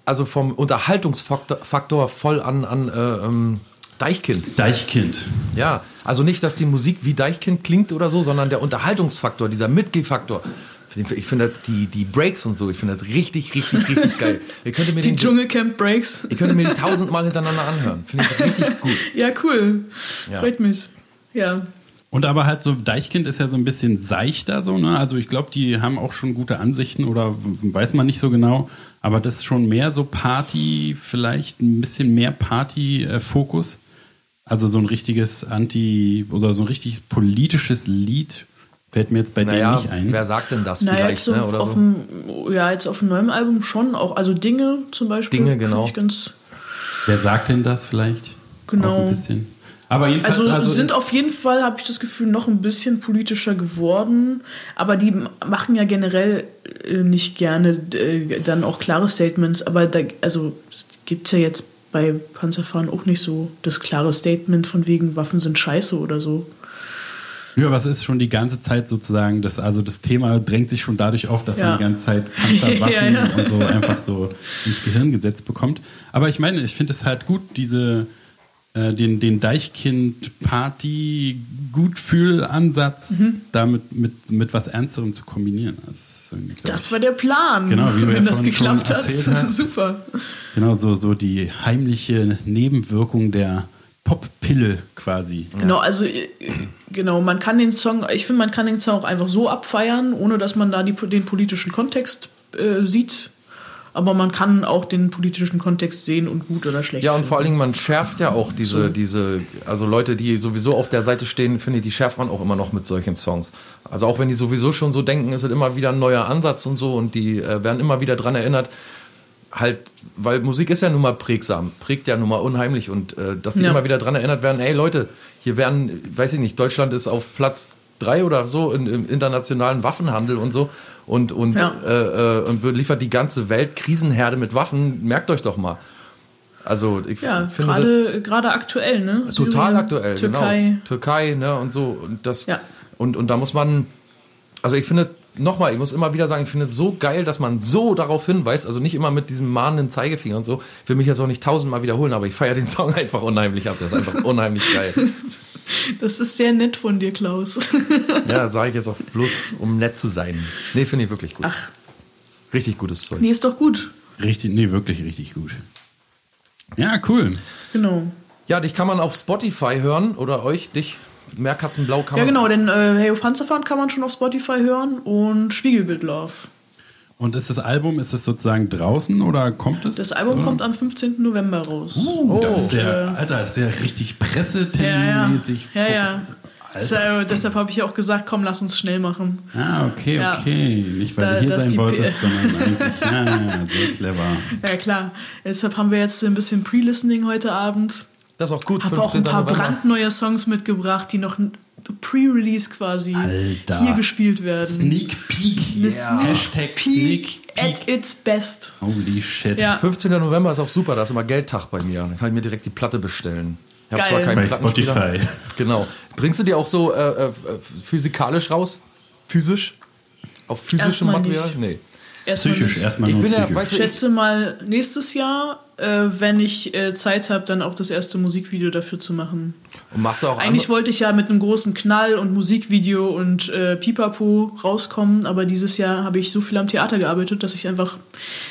also vom Unterhaltungsfaktor Faktor voll an, an äh, ähm, Deichkind. Deichkind. Ja, also nicht, dass die Musik wie Deichkind klingt oder so, sondern der Unterhaltungsfaktor, dieser Mitgehfaktor. Ich finde die, die Breaks und so, ich finde das richtig, richtig, richtig geil. Ihr könntet mir Die den, Dschungelcamp Breaks. ihr könntet mir die tausendmal hintereinander anhören. Finde ich richtig gut. Ja, cool. Ja. Freut mich. Ja. Und aber halt so, Deichkind ist ja so ein bisschen seichter so, ne? Also ich glaube, die haben auch schon gute Ansichten oder weiß man nicht so genau. Aber das ist schon mehr so Party, vielleicht ein bisschen mehr Party-Fokus. Also so ein richtiges Anti- oder so ein richtiges politisches Lied fällt mir jetzt bei Naja, denen nicht ein. wer sagt denn das Naja, vielleicht, jetzt ne, auf, oder auf so? dem, ja, jetzt auf dem neuen Album schon auch. Also Dinge zum Beispiel. Dinge, genau. Ich ganz, Wer sagt denn das vielleicht? Genau. Auch ein bisschen. Aber jedenfalls, also, also, sind auf jeden Fall, habe ich das Gefühl, noch ein bisschen politischer geworden. Aber die machen ja generell äh, nicht gerne äh, dann auch klare Statements. Aber da, also gibt es ja jetzt bei Panzerfahren auch nicht so das klare Statement von wegen Waffen sind scheiße oder so. Ja, was ist schon die ganze Zeit sozusagen, das, also das Thema drängt sich schon dadurch auf, dass Ja. man die ganze Zeit Panzerwaffen Ja, ja. und so einfach so ins Gehirn gesetzt bekommt. Aber ich meine, ich finde es halt gut, diese, äh, den, den Deichkind-Party-Gutfühl-Ansatz damit mit, mit was Ernsterem zu kombinieren. Das, Das war der Plan. Genau, wie ja wenn das geklappt hat. Super. genau so, so die heimliche Nebenwirkung der Poppille quasi. Genau, also äh, Genau, man kann den Song, ich finde, man kann den Song auch einfach so abfeiern, ohne dass man da die, den politischen Kontext äh, sieht. Aber man kann auch den politischen Kontext sehen und gut oder schlecht. Ja, und finden. vor allen Dingen, man schärft ja auch diese, diese, also Leute, die sowieso auf der Seite stehen, finde ich, die schärft man auch immer noch mit solchen Songs. Also auch wenn die sowieso schon so denken, ist es immer wieder ein neuer Ansatz und so und die äh, werden immer wieder dran erinnert. Halt, weil Musik ist ja nun mal prägsam, prägt ja nun mal unheimlich und äh, dass die Ja. immer wieder dran erinnert werden, ey Leute, hier werden, weiß ich nicht, Deutschland ist auf Platz drei oder so in, im internationalen Waffenhandel und so und, und, Ja. äh, äh, und beliefert die ganze Welt Krisenherde mit Waffen, merkt euch doch mal. Also ich ja, finde gerade gerade aktuell, ne? total Syrien, aktuell, Türkei. genau. Türkei, ne, und so. Und das Ja. und, und da muss man, also ich finde, nochmal, ich muss immer wieder sagen, ich finde es so geil, dass man so darauf hinweist, also nicht immer mit diesem mahnenden Zeigefinger und so. Ich will mich jetzt auch nicht tausendmal wiederholen, aber ich feiere den Song einfach unheimlich ab. Der ist einfach unheimlich geil. Das ist sehr nett von dir, Klaus. Ja, sage ich jetzt auch bloß, um nett zu sein. Nee, finde ich wirklich gut. Ach, Richtig gutes Zeug. nee, ist doch gut. Richtig, nee, wirklich richtig gut. Ja, cool. Genau. Ja, dich kann man auf Spotify hören oder euch, dich, Meerkatzenblau kann Ja, man. genau, denn äh, Hey Panzerfahren kann man schon auf Spotify hören und Spiegelbild Love. Und ist das Album, ist es sozusagen draußen oder kommt es? Das Album oder? kommt am 15. November raus. Oh, da ist der, äh, Alter, ist der richtig Ja, ja. presseterminmäßig. Ja, ja. Alter. Deshalb, deshalb habe ich ja auch gesagt, komm, lass uns schnell machen. Ah, okay, Ja. okay. Nicht, weil Da- du hier das sein wolltest, sondern eigentlich, ja, ja, sehr clever. Ja, klar. Deshalb haben wir jetzt ein bisschen Pre-Listening heute Abend. Das ist auch gut, Habe auch ein 15. paar November. brandneue Songs mitgebracht, die noch Pre-Release quasi Alter. hier gespielt werden. Sneak Peek. Yeah. Hashtag Peak Sneak at Peek. its best. Holy shit. Ja. 15. November ist auch super, da ist immer Geldtag bei mir. Dann kann ich mir direkt die Platte bestellen. Ich habe zwar keinen Bei. Spotify. Genau. Bringst du die auch so äh, äh, physikalisch raus? Physisch? Auf physischem Erstmal Material? nicht. Nee. Erstmal Psychisch, nicht. erstmal Ich nur bin ja, psychisch. weißt Ich du, ich, schätze mal nächstes Jahr, äh, wenn ich äh, Zeit habe, dann auch das erste Musikvideo dafür zu machen. und machst du auch Eigentlich wollte ich ja mit einem großen Knall und Musikvideo und äh, Pipapo rauskommen, aber dieses Jahr habe ich so viel am Theater gearbeitet, dass ich einfach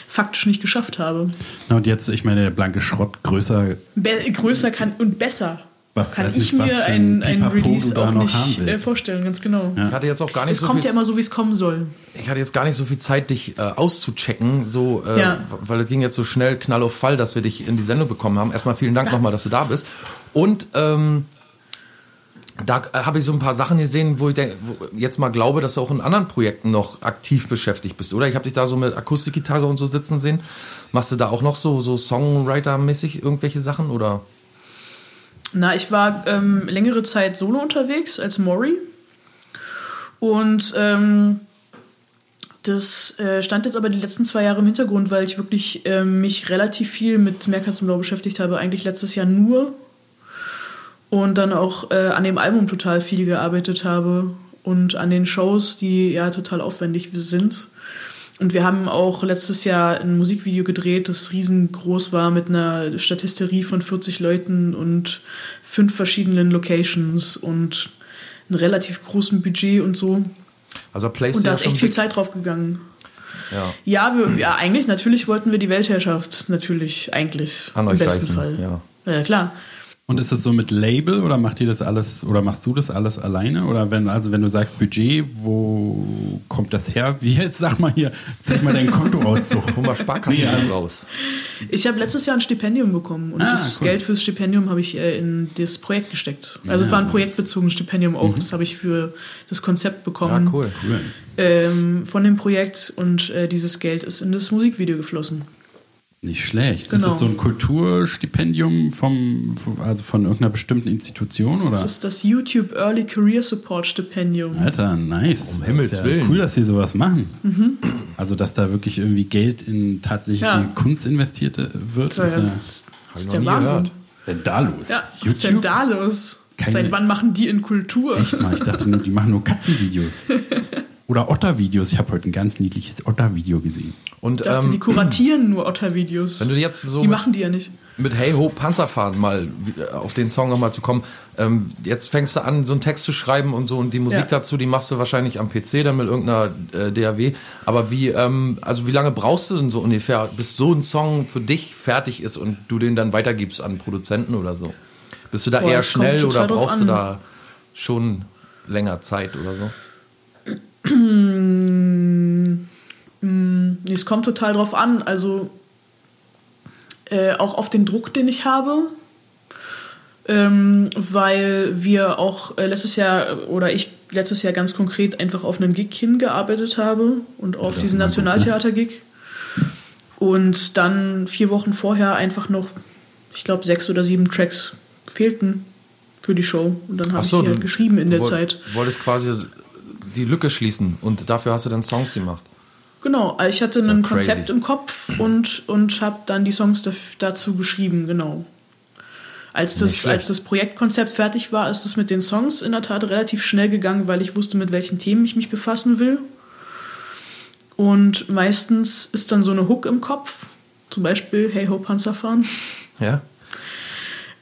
faktisch nicht geschafft habe. Na, und jetzt, ich meine, der blanke Schrott größer. Be größer kann und besser Was kann weiß ich nicht, mir ein, ein Release auch noch nicht haben äh, vorstellen, ganz genau. Ich hatte jetzt auch gar nicht Es so kommt viel ja immer so, wie es kommen soll. Ich hatte jetzt gar nicht so viel Zeit, dich äh, auszuchecken, so, äh, Ja. weil es ging jetzt so schnell Knall auf Fall, dass wir dich in die Sendung bekommen haben. Erstmal vielen Dank nochmal, dass du da bist. Und ähm, da äh, habe ich so ein paar Sachen gesehen, wo ich denk, wo, jetzt mal glaube, dass du auch in anderen Projekten noch aktiv beschäftigt bist, oder? Ich habe dich da so mit Akustikgitarre und so sitzen sehen. Machst du da auch noch so, so Songwriter-mäßig irgendwelche Sachen, oder? Na, ich war ähm, längere Zeit solo unterwegs als Mori. Und ähm, das äh, stand jetzt aber die letzten zwei Jahre im Hintergrund, weil ich wirklich ähm, mich relativ viel mit Mehrkatz zum Blau beschäftigt habe. Eigentlich letztes Jahr nur. Und dann auch äh, an dem Album total viel gearbeitet habe. Und an den Shows, die ja total aufwendig sind. Und wir haben auch letztes Jahr ein Musikvideo gedreht, das riesengroß war mit einer Statisterie von 40 Leuten und fünf verschiedenen Locations und einem relativ großen Budget und so. Also Und da ist echt viel Zeit drauf gegangen. Ja. Ja, wir, ja, eigentlich, natürlich wollten wir die Weltherrschaft, natürlich, eigentlich. An Im euch besten reißen, Fall. ja. ja, klar. Und ist es so mit Label oder macht ihr das alles oder machst du das alles alleine? Oder wenn, also wenn du sagst Budget, wo kommt das her? Wie jetzt sag mal hier, zeig mal deinen Kontoauszug. Hol mal Sparkassen Nee, also- raus. Ich habe letztes Jahr ein Stipendium bekommen und Ah, das cool. Geld fürs Stipendium habe ich äh, in das Projekt gesteckt. Also es war ein projektbezogenes Stipendium auch, das habe ich für das Konzept bekommen. Mhm. Ja, cool. Cool. ähm, von dem Projekt und äh, dieses Geld ist in das Musikvideo geflossen. Nicht schlecht. Ist Genau. das so ein Kulturstipendium vom, also von irgendeiner bestimmten Institution oder? Das ist das YouTube Early Career Support Stipendium. Alter, nice. Um Himmels Willen. Cool, dass sie sowas machen. Also, dass da wirklich irgendwie Geld in tatsächlich Ja. Kunst investiert wird, Das ist ja. ist, Hab ich der Wahnsinn. ist denn da los? Ja, was ist denn da los? Keine- Seit wann machen die in Kultur? Echt mal, ich dachte nur, die machen nur Katzenvideos. Oder Ottervideos. Ich habe heute ein ganz niedliches Ottervideo gesehen. Und Ich dachte, ähm, die kuratieren nur Otter-Videos. wenn du jetzt so Die mit- machen die ja nicht. mit Hey Ho Panzerfahren mal äh, auf den Song nochmal zu kommen. Ähm, jetzt fängst du an, so einen Text zu schreiben und so und die Musik Ja. dazu, die machst du wahrscheinlich am PC dann mit irgendeiner äh, DAW. Aber wie, ähm, also wie lange brauchst du denn so ungefähr, bis so ein Song für dich fertig ist und du den dann weitergibst an Produzenten oder so? Bist du da Boah, eher schnell oder brauchst du da schon länger Zeit oder so? Nee, Es kommt total drauf an. Also äh, auch auf den Druck, den ich habe. Ähm, weil wir auch äh, letztes Jahr oder ich letztes Jahr ganz konkret einfach auf einen Gig hingearbeitet habe und auf das diesen? Nationaltheater-Gig. Und dann vier Wochen vorher einfach noch, ich glaube, sechs oder sieben Tracks fehlten für die Show. Und dann habe ich die halt geschrieben in der Zeit. wolltest quasi die Lücke schließen und dafür hast du dann Songs gemacht. Genau, ich hatte ein crazy. Konzept im Kopf und, und habe dann die Songs dazu geschrieben, genau. Als das, als das Projektkonzept fertig war, ist es mit den Songs in der Tat relativ schnell gegangen, weil ich wusste, mit welchen Themen ich mich befassen will. Und meistens ist dann so eine Hook im Kopf, zum Beispiel Hey Ho Panzer fahren. Ja?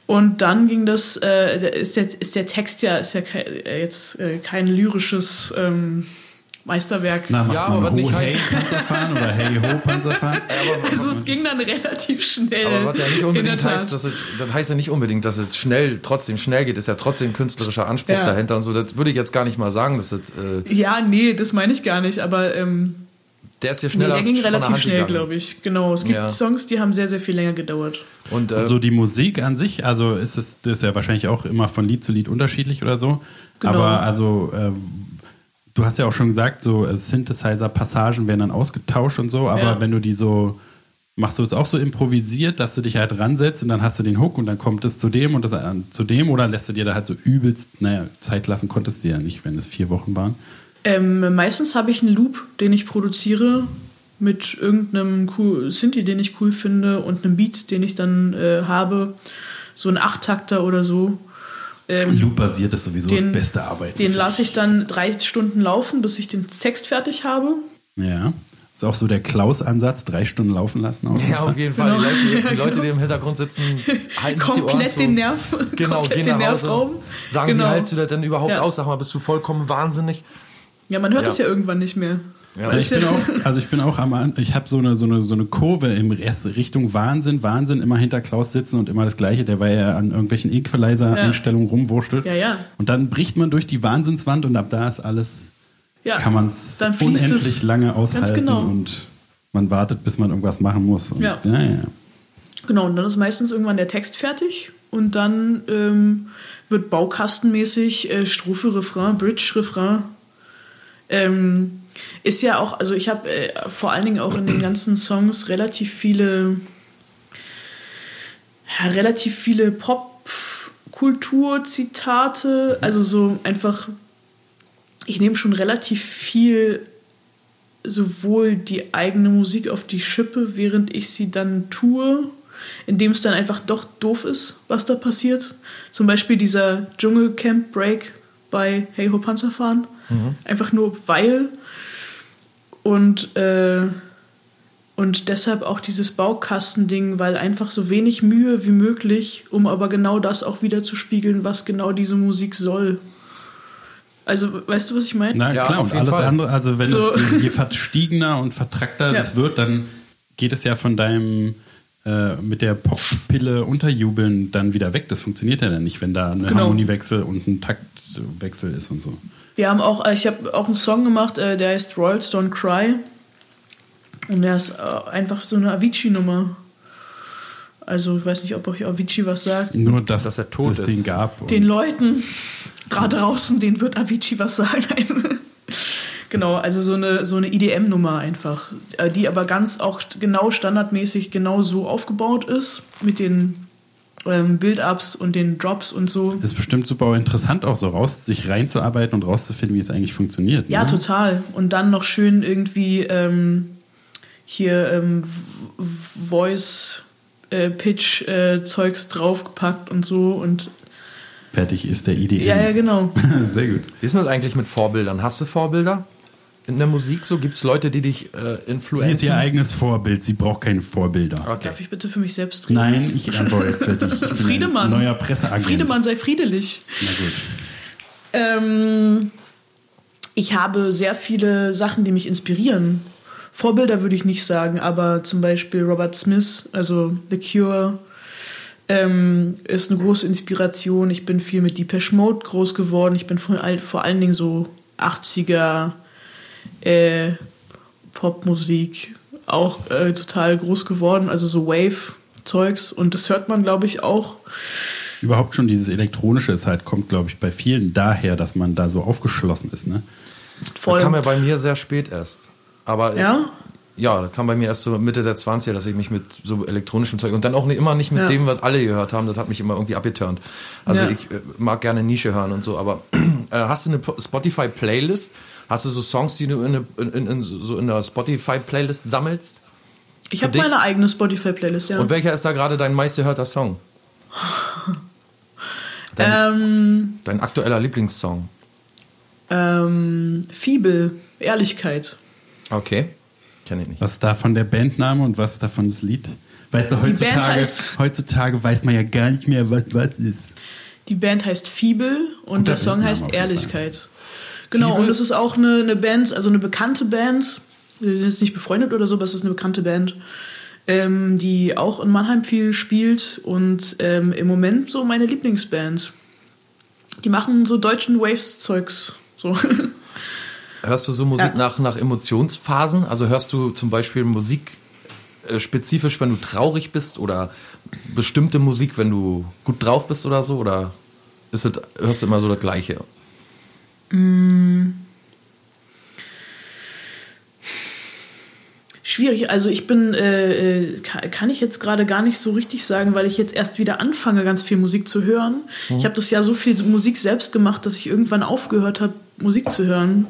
Und dann ging das, äh, ist, der, ist der Text ja, ist ja kei- äh, jetzt äh, kein lyrisches ähm, Meisterwerk. Na, macht Ja, man aber Ho, nicht hey, heißt- Panzerfahren oder Hey, ho, Panzerfahren? Also es ging dann relativ schnell. Aber was ja nicht in unbedingt heißt, dass es, das heißt ja nicht unbedingt, dass es schnell, trotzdem schnell geht, ist ja trotzdem künstlerischer Anspruch Ja. dahinter und so. Das würde ich jetzt gar nicht mal sagen, dass das, äh, Ja, nee, das meine ich gar nicht, aber ähm, der ist nee, schneller. der ging von der relativ Hand schnell, glaube ich. Genau, es gibt Ja. Songs, die haben sehr, sehr viel länger gedauert. Und, äh, Und so die Musik an sich, also ist es das ist ja wahrscheinlich auch immer von Lied zu Lied unterschiedlich oder so. Genau. Aber also äh, du hast ja auch schon gesagt, so äh, Synthesizer-Passagen werden dann ausgetauscht und so, aber Ja. wenn du die so machst du es auch so improvisiert, dass du dich halt ransetzt und dann hast du den Hook und dann kommt es zu dem und das äh, zu dem oder lässt du dir da halt so übelst, naja, Zeit lassen konntest du ja nicht, wenn es vier Wochen waren. Ähm, meistens habe ich einen Loop, den ich produziere mit irgendeinem cool Synthi, den ich cool finde und einem Beat, den ich dann äh, habe, so ein Achttakter oder so. Ähm, Loop-basiert ist sowieso den- das beste Arbeiten. den lasse ich dann drei Stunden laufen, bis ich den Text fertig habe. Ja. Ist auch so der Klaus-Ansatz, drei Stunden laufen lassen. Auf jeden ja, Fall. auf jeden Fall. Genau. Die, Leute, die, Ja, Leute, die im Hintergrund sitzen, halten sich die Ohren Komplett zu. den Nerv, Genau, komplett gehen den nach Hause. Nerv rauben. Sagen, Genau. wie hältst du das denn überhaupt Ja. aus? Sag mal, bist du vollkommen wahnsinnig? Ja, man hört Ja. es ja irgendwann nicht mehr. Ja. Ja, ich bin auch, also ich bin auch am, An- ich habe so eine, so, eine, so eine Kurve im Rest Richtung Wahnsinn, Wahnsinn, immer hinter Klaus sitzen und immer das Gleiche, der war ja an irgendwelchen Equalizer-Einstellungen rumwurschtelt. Ja, ja. Und dann bricht man durch die Wahnsinnswand und ab da ist alles, Ja, kann man es unendlich lange aushalten genau. und man wartet, bis man irgendwas machen muss. Und, Ja. ja, ja. Genau, und dann ist meistens irgendwann der Text fertig und dann ähm, wird baukastenmäßig äh, Strophe, Refrain, Bridge, Refrain. Ähm, ist ja auch, also ich habe äh, vor allen Dingen auch in den ganzen Songs relativ viele, ja, relativ viele Pop-Kultur-Zitate, also so einfach, ich nehme schon relativ viel sowohl die eigene Musik auf die Schippe, während ich sie dann tue, indem es dann einfach doch doof ist, was da passiert. Zum Beispiel dieser Dschungelcamp Break bei Hey Ho Panzerfahren. Einfach nur weil. Und, äh, und deshalb auch dieses Baukastending, weil einfach so wenig Mühe wie möglich, um aber genau das auch wieder zu spiegeln, was genau diese Musik soll. Also, weißt du, was ich meine? Na Ja, klar, auf und jeden alles Fall. andere, also wenn So. es je verstiegener und vertrackter Ja. das wird, dann geht es ja von deinem äh, mit der Poppille unterjubeln dann wieder weg. Das funktioniert ja dann nicht, wenn da eine Genau. Harmoniewechsel und ein Taktwechsel ist und so. Wir haben auch, äh, ich habe auch einen Song gemacht, äh, der heißt Royals Don't Cry. Und der ist äh, einfach so eine Avicii-Nummer. Also, ich weiß nicht, ob euch Avicii was sagt. Nur, dass, Dass er tot es ist. den gab. Den Leuten da draußen, denen wird Avicii was sagen. genau, also so eine, so eine IDM-Nummer einfach, äh, die aber ganz auch genau standardmäßig genau so aufgebaut ist, mit den ähm, Build-Ups und den Drops und so. ist bestimmt super interessant, auch so raus, sich reinzuarbeiten und rauszufinden, wie es eigentlich funktioniert. Ja, ne? total. Und dann noch schön irgendwie ähm, hier ähm, Voice äh, Pitch äh, Zeugs draufgepackt und so und Fertig ist der IDM. ja, ja, genau. Sehr gut. Wie ist denn das eigentlich mit Vorbildern? Hast du Vorbilder in der Musik? So gibt es Leute, die dich äh, Sie ist influenzen? ihr eigenes Vorbild, sie braucht keine Vorbilder. Okay. Darf ich bitte für mich selbst reden? Nein, ich antworte jetzt für dich. Ich bin Friedemann. Ein neuer Presseagent. Friedemann sei friedlich. Na gut. Ähm, ich habe sehr viele Sachen, die mich inspirieren. Vorbilder würde ich nicht sagen, aber zum Beispiel Robert Smith, also The Cure, ähm, ist eine große Inspiration. Ich bin viel mit Depeche Mode groß geworden. Ich bin vor, all, vor allen Dingen so 80er äh, Popmusik auch äh, total groß geworden. Also so Wave-Zeugs. Und das hört man, glaube ich, auch. Überhaupt schon dieses Elektronische ist halt, kommt, glaube ich, bei vielen daher, dass man da so aufgeschlossen ist, ne? Voll. Das kam ja bei mir sehr spät erst. Aber Ja? Ja, das kam bei mir erst so Mitte der 20er, dass ich mich mit so elektronischem Zeug und dann auch nicht, immer nicht mit Ja. dem, was alle gehört haben, das hat mich immer irgendwie abgeturnt. Also Ja. ich äh, mag gerne Nische hören und so, aber äh, hast du eine Po- Spotify-Playlist? Hast du so Songs, die du in, eine, in, in, so in der Spotify-Playlist sammelst? Ich habe meine eigene Spotify-Playlist, ja. Und welcher ist da gerade dein meistgehörter Song? Dein, Ähm, dein aktueller Lieblingssong? ähm, Fibel, Ehrlichkeit. Okay, kenne ich nicht. Was ist davon der Bandname und was ist davon das Lied? Weißt du, heutzutage, heißt- heutzutage weiß man ja gar nicht mehr, was was ist. Die Band heißt Fibel und Guter der Song heißt Ehrlichkeit. Genau, Fibel? und es ist auch eine, eine Band, also eine bekannte Band. Wir sind jetzt nicht befreundet oder so, aber es ist eine bekannte Band, ähm, die auch in Mannheim viel spielt und ähm, im Moment so meine Lieblingsband. Die machen so deutschen Waves-Zeugs. So. Hörst du so Musik Ja. nach, nach Emotionsphasen? Also hörst du zum Beispiel Musik äh, spezifisch, wenn du traurig bist oder bestimmte Musik, wenn du gut drauf bist oder so? Oder ist es, hörst du immer so das Gleiche? Schwierig, also ich bin, äh, äh, kann, kann ich jetzt gerade gar nicht so richtig sagen, weil ich jetzt erst wieder anfange, ganz viel Musik zu hören. Ich habe das ja so viel Musik selbst gemacht, dass ich irgendwann aufgehört habe, Musik zu hören.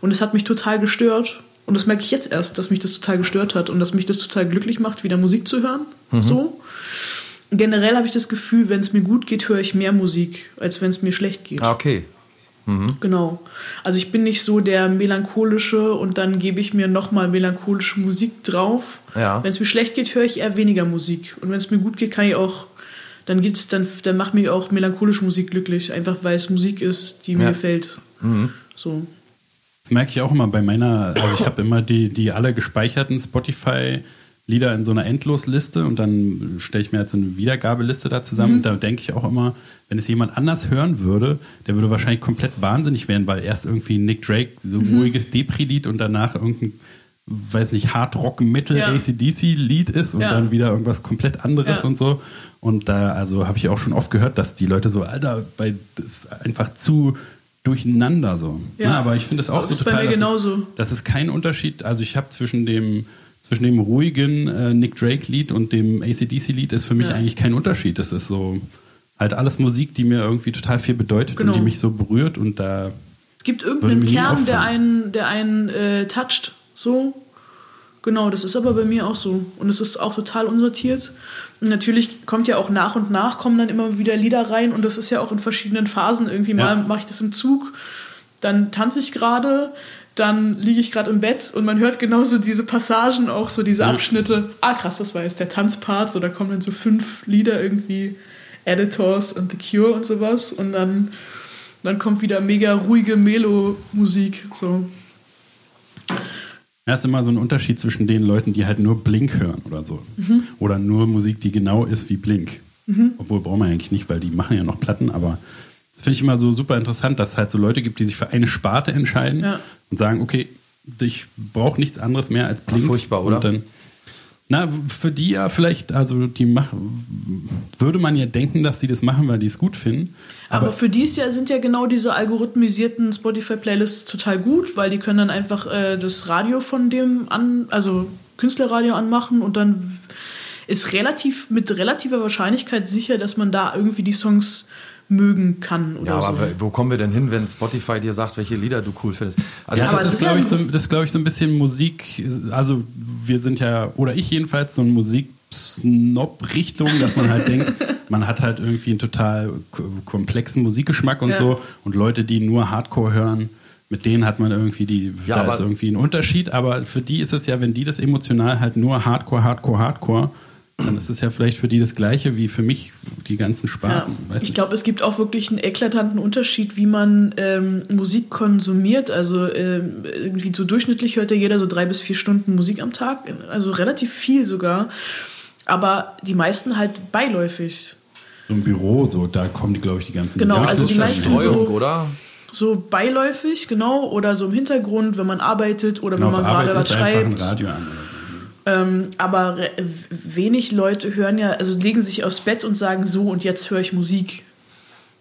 Und es hat mich total gestört. Und das merke ich jetzt erst, dass mich das total gestört hat und dass mich das total glücklich macht, wieder Musik zu hören. So. Generell habe ich das Gefühl, wenn es mir gut geht, höre ich mehr Musik, als wenn es mir schlecht geht. Ah, okay. Genau. Also ich bin nicht so der melancholische und dann gebe ich mir nochmal melancholische Musik drauf. Ja. Wenn es mir schlecht geht, höre ich eher weniger Musik. Und wenn es mir gut geht, kann ich auch, dann geht's, dann, dann macht mich auch melancholische Musik glücklich, einfach weil es Musik ist, die mir Ja. gefällt. So. Das merke ich auch immer bei meiner, also ich habe immer die, die alle gespeicherten Spotify-Lieder in so einer Endlosliste und dann stelle ich mir halt so eine Wiedergabeliste da zusammen. Und da denke ich auch immer, wenn es jemand anders hören würde, der würde wahrscheinlich komplett wahnsinnig werden, weil erst irgendwie Nick Drake so ein ruhiges Depri-Lied und danach irgendein, weiß nicht, Hard Rock Metal Ja. ACDC-Lied ist und Ja. dann wieder irgendwas komplett anderes Ja. und so. Und da, also habe ich auch schon oft gehört, dass die Leute so, Alter, bei, das ist einfach zu durcheinander so. Ja. Ja, aber ich finde es auch so ist bei total. mir dass. Es, das ist kein Unterschied. Also ich habe zwischen dem zwischen dem ruhigen äh, Nick Drake Lied und dem ACDC Lied ist für mich Ja. eigentlich kein Unterschied. Das ist so halt alles Musik, die mir irgendwie total viel bedeutet Genau. und die mich so berührt und da Es gibt irgendeinen Kern, der einen, der einen äh, toucht. So. Genau, das ist aber bei mir auch so. Und es ist auch total unsortiert. Und natürlich kommt ja auch nach und nach kommen dann immer wieder Lieder rein und das ist ja auch in verschiedenen Phasen. Irgendwie mal Ja. mache ich das im Zug, dann tanze ich gerade, dann liege ich gerade im Bett und man hört genauso diese Passagen, auch so diese Abschnitte. Ah, krass, das war jetzt der Tanzpart. So, da kommen dann so fünf Lieder irgendwie, Editors und The Cure und sowas. Und dann, dann kommt wieder mega ruhige Melo-Musik. So. Ja, ist immer so ein Unterschied zwischen den Leuten, die halt nur Blink hören oder so. Oder nur Musik, die genau ist wie Blink. Obwohl brauchen wir eigentlich nicht, weil die machen ja noch Platten, aber das finde ich immer so super interessant, dass es halt so Leute gibt, die sich für eine Sparte entscheiden Ja. und sagen, okay, ich brauche nichts anderes mehr als Blink. furchtbar, oder? Und dann, na, für die ja vielleicht, also die machen, würde man ja denken, dass sie das machen, weil die es gut finden. Aber, für dies Jahr sind ja genau diese algorithmisierten Spotify-Playlists total gut, weil die können dann einfach äh, das Radio von dem an, also Künstlerradio anmachen und dann ist relativ mit relativer Wahrscheinlichkeit sicher, dass man da irgendwie die Songs mögen kann oder Ja, aber so. wo kommen wir denn hin, wenn Spotify dir sagt, welche Lieder du cool findest? Also Ja, das, das ist, glaube ich, so, das ist, glaube ich, so ein bisschen Musik. Also, wir sind ja, oder ich jedenfalls, so ein Musik-Snob-Richtung, dass man halt denkt, man hat halt irgendwie einen total komplexen Musikgeschmack und Ja. so. Und Leute, die nur Hardcore hören, mit denen hat man irgendwie die, Ja, da ist irgendwie ein Unterschied. Aber für die ist es ja, wenn die das emotional halt nur Hardcore, Hardcore, Hardcore, dann ist es ja vielleicht für die das Gleiche wie für mich die ganzen Ja. Sparten. Weiß Ich glaube, es gibt auch wirklich einen eklatanten Unterschied, wie man ähm, Musik konsumiert. Also ähm, irgendwie so durchschnittlich hört ja jeder so drei bis vier Stunden Musik am Tag, also relativ viel sogar. aber die meisten halt beiläufig. So ein Büro, so, da kommen die, glaube ich, die ganzen Genau, also die meisten so- oder? So beiläufig, genau, oder so im Hintergrund, wenn man arbeitet oder Genau, wenn man gerade was einfach ein schreibt. Radio an oder so. Ähm, aber wenig Leute hören ja, also legen sich aufs Bett und sagen so und jetzt höre ich Musik.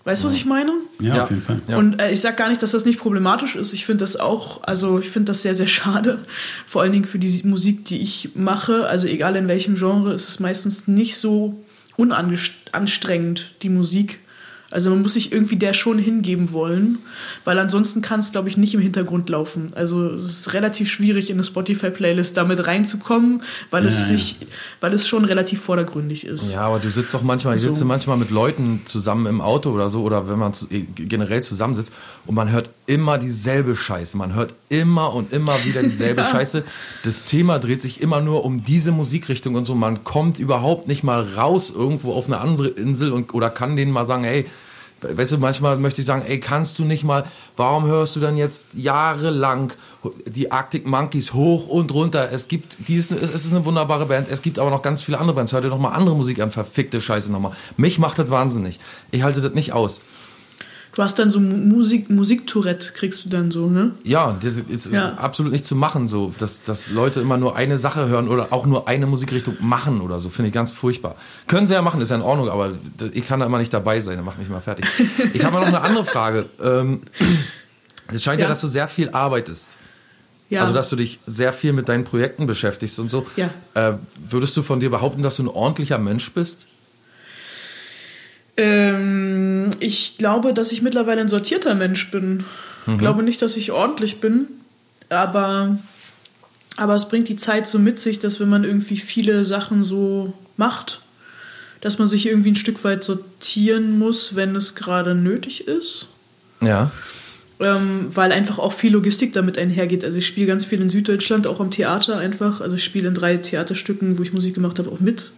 Weißt du, was ich meine? Ja, Ja. auf jeden Fall. Ja. Und äh, ich sage gar nicht, dass das nicht problematisch ist. Ich finde das auch, also ich finde das sehr, sehr schade. Vor allen Dingen für die Musik, die ich mache. Also egal in welchem Genre, ist es meistens nicht so unanstrengend, die Musik. Also man muss sich irgendwie der schon hingeben wollen, weil ansonsten kann es, glaube ich, nicht im Hintergrund laufen. Also es ist relativ schwierig, in eine Spotify-Playlist damit reinzukommen, weil Ja, es ja. sich, weil es schon relativ vordergründig ist. Ja, aber du sitzt doch manchmal, ich So. sitze manchmal mit Leuten zusammen im Auto oder so, oder wenn man zu, eh, generell zusammensitzt und man hört immer dieselbe Scheiße. Man hört immer und immer wieder dieselbe Scheiße. Das Thema dreht sich immer nur um diese Musikrichtung und so. Man kommt überhaupt nicht mal raus irgendwo auf eine andere Insel und, oder kann denen mal sagen, hey, Weißt du, manchmal möchte ich sagen, ey, kannst du nicht mal, warum hörst du dann jetzt jahrelang die Arctic Monkeys hoch und runter? Es gibt, die ist, es ist eine wunderbare Band, es gibt aber noch ganz viele andere Bands. Hör dir doch mal andere Musik an, verfickte Scheiße nochmal. Mich macht das wahnsinnig. Ich halte das nicht aus. Du hast dann so Musik, Musiktourette, kriegst du dann so, ne? Ja, das ist Ja. absolut nicht zu machen, so, dass, dass Leute immer nur eine Sache hören oder auch nur eine Musikrichtung machen oder so, finde ich ganz furchtbar. Können sie ja machen, ist ja in Ordnung, aber ich kann da immer nicht dabei sein, das macht mich mal fertig. Ich habe noch eine andere Frage. Ähm, Es scheint ja. Ja. dass du sehr viel arbeitest. Ja. Also, dass du dich sehr viel mit deinen Projekten beschäftigst und so. Ja. Äh, würdest du von dir behaupten, dass du ein ordentlicher Mensch bist? Ähm, ich glaube, dass ich mittlerweile ein sortierter Mensch bin. Ich glaube nicht, dass ich ordentlich bin, aber, aber es bringt die Zeit so mit sich, dass wenn man irgendwie viele Sachen so macht, dass man sich irgendwie ein Stück weit sortieren muss, wenn es gerade nötig ist. Ja. Ähm, weil einfach auch viel Logistik damit einhergeht. Also ich spiele ganz viel in Süddeutschland, auch am Theater einfach. Also ich spiele in drei Theaterstücken, wo ich Musik gemacht habe, auch mit.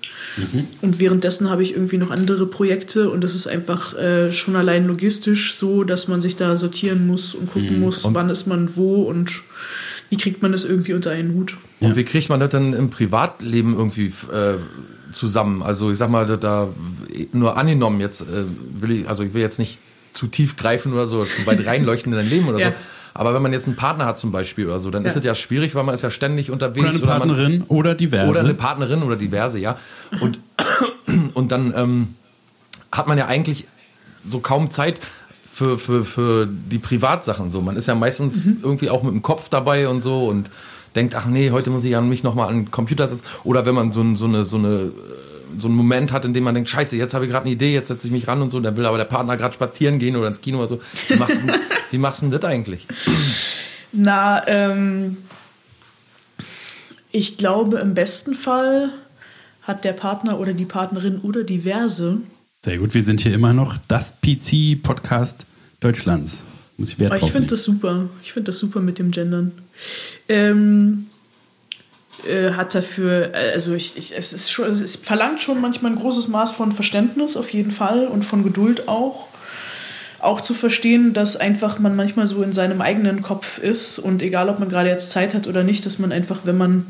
Und währenddessen habe ich irgendwie noch andere Projekte und das ist einfach äh, schon allein logistisch so, dass man sich da sortieren muss und gucken muss, Und- wann ist man wo und wie kriegt man das irgendwie unter einen Hut. Und wie kriegt man das dann im Privatleben irgendwie äh, zusammen? Also ich sag mal, da, da nur angenommen jetzt äh, will ich, also ich will jetzt nicht zu tief greifen oder so, zu weit reinleuchten in dein Leben oder Ja. so. Aber wenn man jetzt einen Partner hat zum Beispiel oder so, dann ist Ja. es ja schwierig, weil man ist ja ständig unterwegs. Oder eine oder man, Partnerin oder diverse. Oder eine Partnerin oder diverse, ja. Und, und dann ähm, hat man ja eigentlich so kaum Zeit für, für, für die Privatsachen. So. Man ist ja meistens irgendwie auch mit dem Kopf dabei und so und denkt, ach nee, heute muss ich an mich nochmal an den Computer setzen. Oder wenn man so, so eine, so eine äh, so einen Moment hat, in dem man denkt, scheiße, jetzt habe ich gerade eine Idee, jetzt setze ich mich ran und so, dann will aber der Partner gerade spazieren gehen oder ins Kino oder so. Wie machst, du, wie machst du denn das eigentlich? Na, ähm, ich glaube, im besten Fall hat der Partner oder die Partnerin oder diverse Sehr gut, wir sind hier immer noch das PC-Podcast Deutschlands. Muss ich Wert Aber ich drauf finde das super. Ich finde das super mit dem Gendern. Ähm, äh, hat dafür, äh, also ich, ich, es, ist schon, es verlangt schon manchmal ein großes Maß von Verständnis auf jeden Fall und von Geduld auch. Auch zu verstehen, dass einfach man manchmal so in seinem eigenen Kopf ist und egal, ob man gerade jetzt Zeit hat oder nicht, dass man einfach, wenn man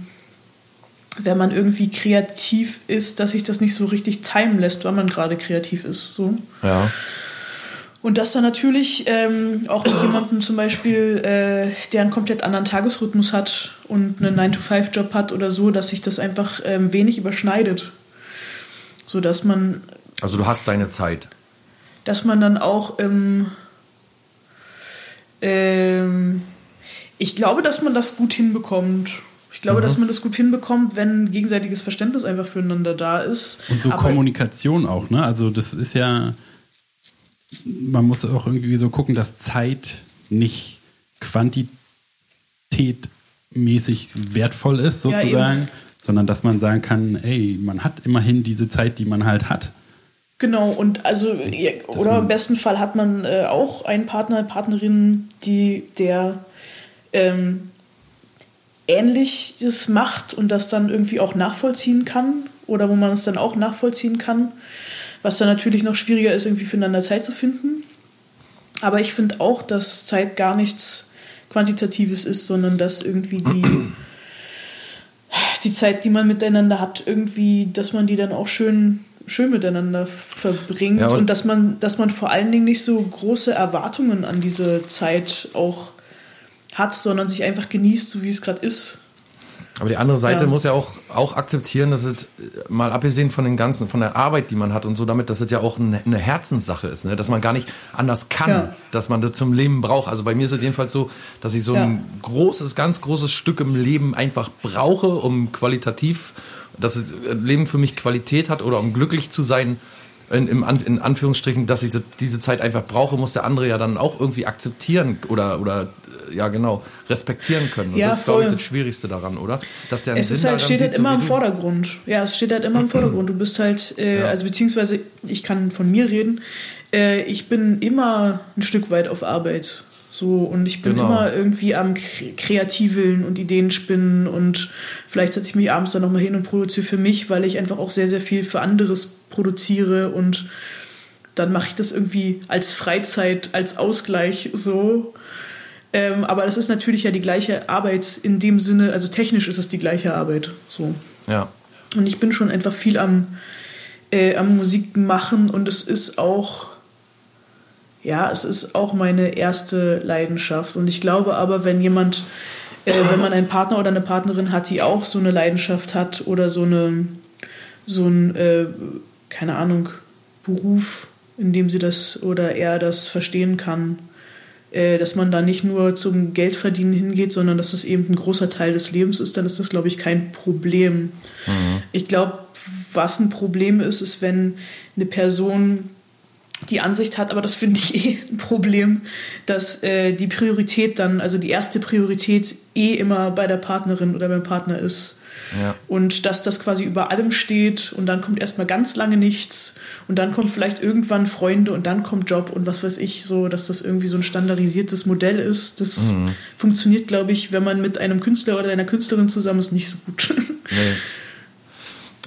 wenn man irgendwie kreativ ist, dass sich das nicht so richtig timen lässt, wann man gerade kreativ ist. So. Ja. Und das dann natürlich ähm, auch mit jemandem zum Beispiel, äh, der einen komplett anderen Tagesrhythmus hat und einen 9-to-5-Job hat oder so, dass sich das einfach ähm, wenig überschneidet. So dass man, Also du hast deine Zeit. dass man dann auch ähm, ähm, ich glaube, dass man das gut hinbekommt. Ich glaube, dass man das gut hinbekommt, wenn gegenseitiges Verständnis einfach füreinander da ist. Und so Aber- Kommunikation auch, ne? Also das ist ja, man muss auch irgendwie so gucken, dass Zeit nicht quantitätmäßig wertvoll ist, Ja, sozusagen, eben. sondern dass man sagen kann, ey, man hat immerhin diese Zeit, die man halt hat. Genau, und also, ja, oder im besten Fall hat man äh, auch einen Partner, Partnerin, die der ähm, Ähnliches macht und das dann irgendwie auch nachvollziehen kann oder wo man es dann auch nachvollziehen kann, was dann natürlich noch schwieriger ist, irgendwie füreinander Zeit zu finden. Aber ich finde auch, dass Zeit gar nichts Quantitatives ist, sondern dass irgendwie die, die Zeit, die man miteinander hat, irgendwie, dass man die dann auch schön, schön miteinander verbringt Ja, und- und, dass man, dass man vor allen Dingen nicht so große Erwartungen an diese Zeit auch hat, sondern sich einfach genießt, so wie es gerade ist. Aber die andere Seite Ja. muss ja auch, auch akzeptieren, dass es äh, mal abgesehen von den ganzen, von der Arbeit, die man hat und so damit, dass es ja auch eine, eine Herzenssache ist, ne? dass man gar nicht anders kann, Ja. dass man das zum Leben braucht. Also bei mir ist es jedenfalls so, dass ich so ein Ja. großes, ganz großes Stück im Leben einfach brauche, um qualitativ, dass das Leben für mich Qualität hat oder um glücklich zu sein. In, in Anführungsstrichen, dass ich diese Zeit einfach brauche, muss der andere ja dann auch irgendwie akzeptieren oder, oder äh, ja genau, respektieren können. Und Ja, das ist, glaube ich, das Schwierigste daran, oder? Dass der einen Es Sinn ist halt, daran steht halt so immer wie im. Vordergrund. Ja, es steht halt immer im Vordergrund. Du bist halt, äh, also beziehungsweise ich kann von mir reden, äh, ich bin immer ein Stück weit auf Arbeit. So, und ich bin Genau. immer irgendwie am Kre- Kreativeln und Ideen spinnen und vielleicht setze ich mich abends dann nochmal hin und produziere für mich, weil ich einfach auch sehr, sehr viel für anderes produziere und dann mache ich das irgendwie als Freizeit, als Ausgleich so. Ähm, aber das ist natürlich ja die gleiche Arbeit in dem Sinne, also technisch ist es die gleiche Arbeit. So. Ja. Und ich bin schon einfach viel am, äh, am Musik machen und es ist auch, ja, es ist auch meine erste Leidenschaft. Und ich glaube aber, wenn jemand, äh, wenn man einen Partner oder eine Partnerin hat, die auch so eine Leidenschaft hat oder so eine, so ein, äh, keine Ahnung, Beruf, in dem sie das oder er das verstehen kann, dass man da nicht nur zum Geldverdienen hingeht, sondern dass das eben ein großer Teil des Lebens ist, dann ist das, glaube ich, kein Problem. Ich glaube, was ein Problem ist, ist, wenn eine Person die Ansicht hat, aber das finde ich eh ein Problem, dass äh, die Priorität dann, also die erste Priorität eh immer bei der Partnerin oder beim Partner ist. Ja. Und dass das quasi über allem steht und dann kommt erstmal ganz lange nichts und dann kommt vielleicht irgendwann Freunde und dann kommt Job und was weiß ich, so, dass das irgendwie so ein standardisiertes Modell ist. Das funktioniert, glaube ich, wenn man mit einem Künstler oder einer Künstlerin zusammen ist, nicht so gut. Nee.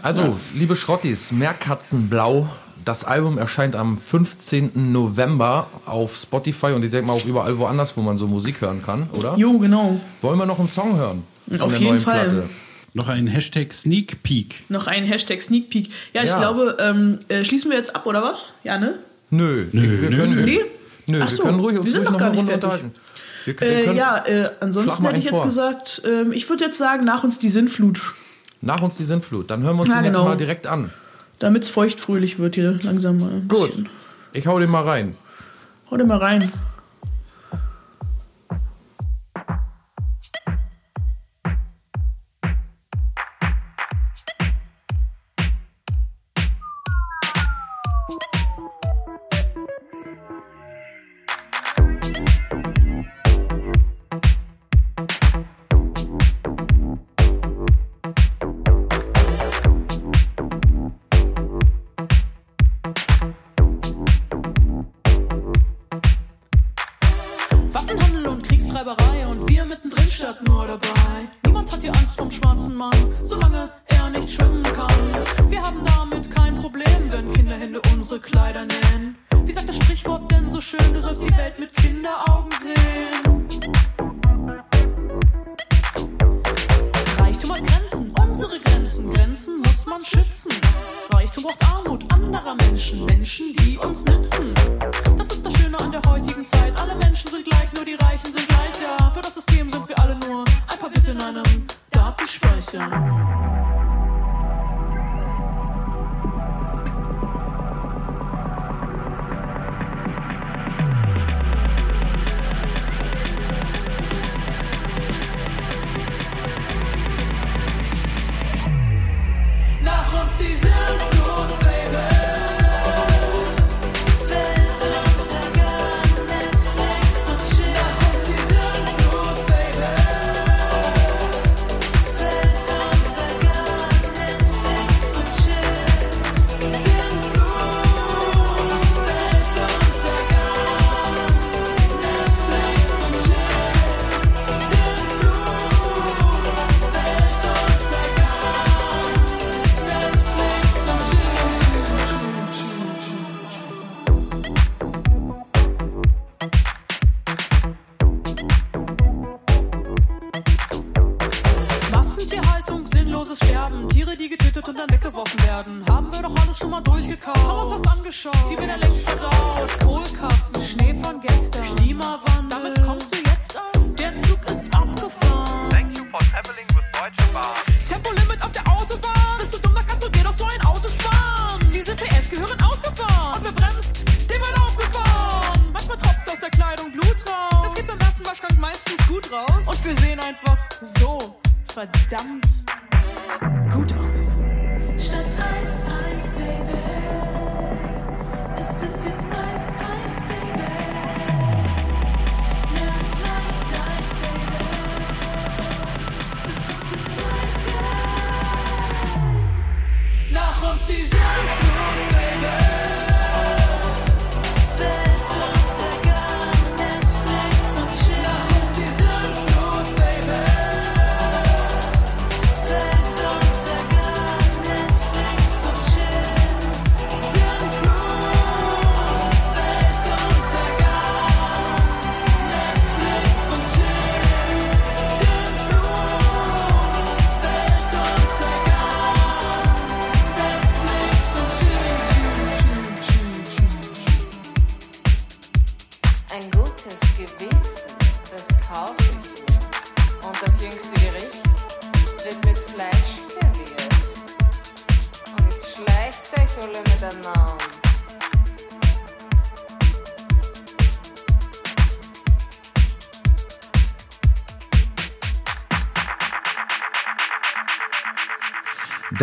Also, liebe Schrottis, Meerkatzenblau. Das Album erscheint am 15. November auf Spotify und ich denke mal auch überall woanders, wo man so Musik hören kann, oder? jo, genau. Wollen wir noch einen Song hören? Auf der jeden neuen Fall. Platte? Noch ein Hashtag Sneak Peek. Noch ein Hashtag Sneak Peek. Ja, ich Ja. glaube, ähm, äh, schließen wir jetzt ab, oder was? Ja, ne? Nö, Nö, wir nö, können, nö. Nee? Nö, Ach wir so, können ruhig wir uns sind ruhig doch noch gar nicht fertig. unterhalten. Wir, wir Äh, ja, äh, ansonsten hätte ich jetzt vor. gesagt, ähm, ich würde jetzt sagen, nach uns die Sinnflut, nach uns die Sintflut. Dann hören wir uns Ja, den jetzt genau. mal direkt an. damit es feuchtfröhlich wird hier langsam mal. Gut, bisschen. ich hau den mal rein. Hau dir mal rein.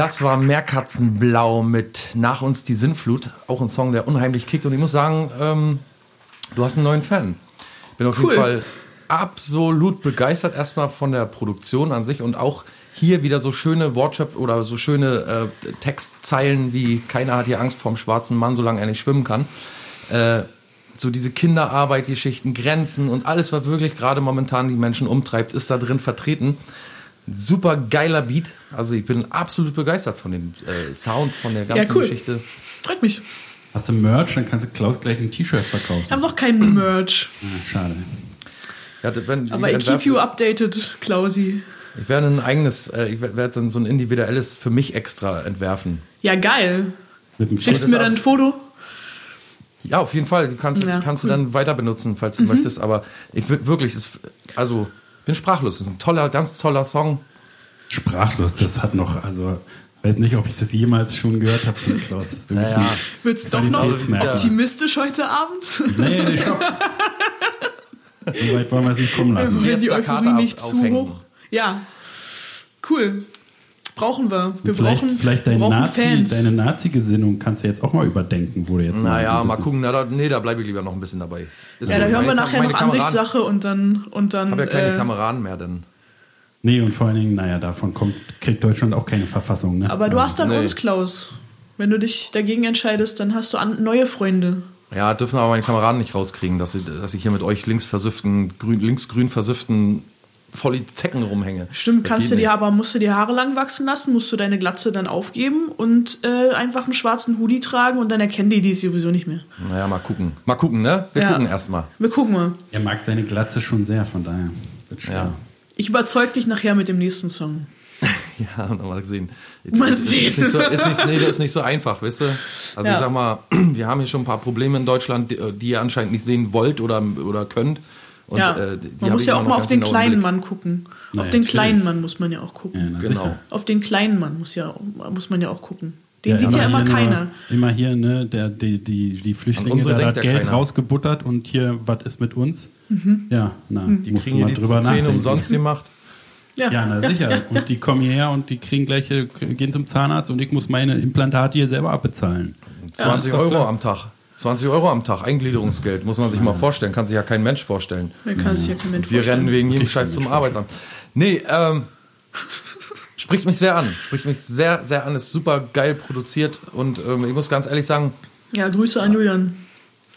Das war Meerkatzenblau mit Nach uns die Sinnflut. Auch ein Song, der unheimlich kickt. Und ich muss sagen, ähm, du hast einen neuen Fan. Bin auf Cool. jeden Fall absolut begeistert erstmal von der Produktion an sich und auch hier wieder so schöne Wortschöpf oder so schöne äh, Textzeilen wie keiner hat hier Angst vorm schwarzen Mann, solange er nicht schwimmen kann. Äh, so diese Kinderarbeit, die Schichten, Grenzen und alles, was wirklich gerade momentan die Menschen umtreibt, ist da drin vertreten. Super geiler Beat. Also ich bin absolut begeistert von dem äh, Sound, von der ganzen cool. Geschichte. Freut mich. Hast du Merch, dann kannst du Klaus gleich ein T-Shirt verkaufen. Ich habe noch keinen Merch. Ah, schade. Ja, wenn, Aber I keep you updated, Klausi. Ich werde ein eigenes, äh, ich werde dann so ein individuelles für mich extra entwerfen. Ja, geil. Mit dem Schickst du mir dann ein ist- Foto? Ja, auf jeden Fall. Die kannst, Ja, kannst cool. du dann weiter benutzen, falls du möchtest. Aber ich wirklich, es, also bin sprachlos. Das ist ein toller, ganz toller Song. Sprachlos, das hat noch, also, weiß nicht, ob ich das jemals schon gehört habe von Klaus. Das Naja. ein Wird's doch noch optimistisch heute Abend? Nee, nee, stopp. weit wollen wir es nicht kommen lassen. Wird die Euphorie nicht zu hoch? Ja. Cool. Brauchen wir. Wir vielleicht brauchen, vielleicht wir dein brauchen Nazi, Fans. deine Nazi-Gesinnung kannst du jetzt auch mal überdenken, wo du jetzt Naja, so mal gucken. Na, da, nee, da bleibe ich lieber noch ein bisschen dabei. Ist ja, so. da hören wir nachher noch Kameraden- Ansichtssache und dann und dann. Ich habe ja keine äh, Kameraden mehr, denn. Nee, und vor allen Dingen, naja, davon kommt, kriegt Deutschland auch keine Verfassung. Ne? aber du hast dann Nee. uns, Klaus. Wenn du dich dagegen entscheidest, dann hast du an, neue Freunde. Ja, dürfen aber meine Kameraden nicht rauskriegen, dass, sie, dass ich hier mit euch links versifften, grün, linksgrün versifften voll die Zecken rumhänge. Stimmt, Das kannst du dir nicht. aber, musst du die Haare lang wachsen lassen, musst du deine Glatze dann aufgeben und äh, einfach einen schwarzen Hoodie tragen und dann erkennen die die sowieso nicht mehr. Naja, mal gucken. Mal gucken, ne? Wir Ja. gucken erstmal. Wir gucken mal. Er mag seine Glatze schon sehr, von daher. Ja. Ich überzeug dich nachher mit dem nächsten Song. Ja, mal gesehen. Mal Ist- sehen. Ist nicht so, ist nicht, nee, das ist nicht so einfach, weißt du? Also Ja. ich sag mal, wir haben hier schon ein paar Probleme in Deutschland, die, die ihr anscheinend nicht sehen wollt oder, oder könnt. Und, ja, äh, die man muss ja immer auch mal auf den genau kleinen Blick. Mann gucken. Na, auf den natürlich. kleinen Mann muss man ja auch gucken. Ja, na, Genau. sicher. Auf den kleinen Mann muss, ja, muss man ja auch gucken. Den sieht immer ja immer hier keiner. Nur, immer hier, ne, der, die, die, die Flüchtlinge, unsere da hat ja Geld keiner. rausgebuttert und hier, was ist mit uns? Mhm. Ja, na, Die musst du kriegen mal hier die drüber Zähne nachdenken. umsonst gemacht. Ja, na sicher. Und die kommen hierher und die kriegen gleich, gehen zum Zahnarzt und ich muss meine Implantate hier selber abbezahlen. 20 ist doch Euro klar. am Tag. 20 Euro am Tag, Eingliederungsgeld, muss man sich mal vorstellen. Kann sich ja kein Mensch vorstellen. Wer kann sich ja kein Mensch Wir vorstellen. rennen wegen jedem Scheiß zum Arbeitsamt. Nee, ähm, spricht mich sehr an. Spricht mich sehr, sehr an. Ist super geil produziert und ähm, ich muss ganz ehrlich sagen, Ja, Grüße an Julian.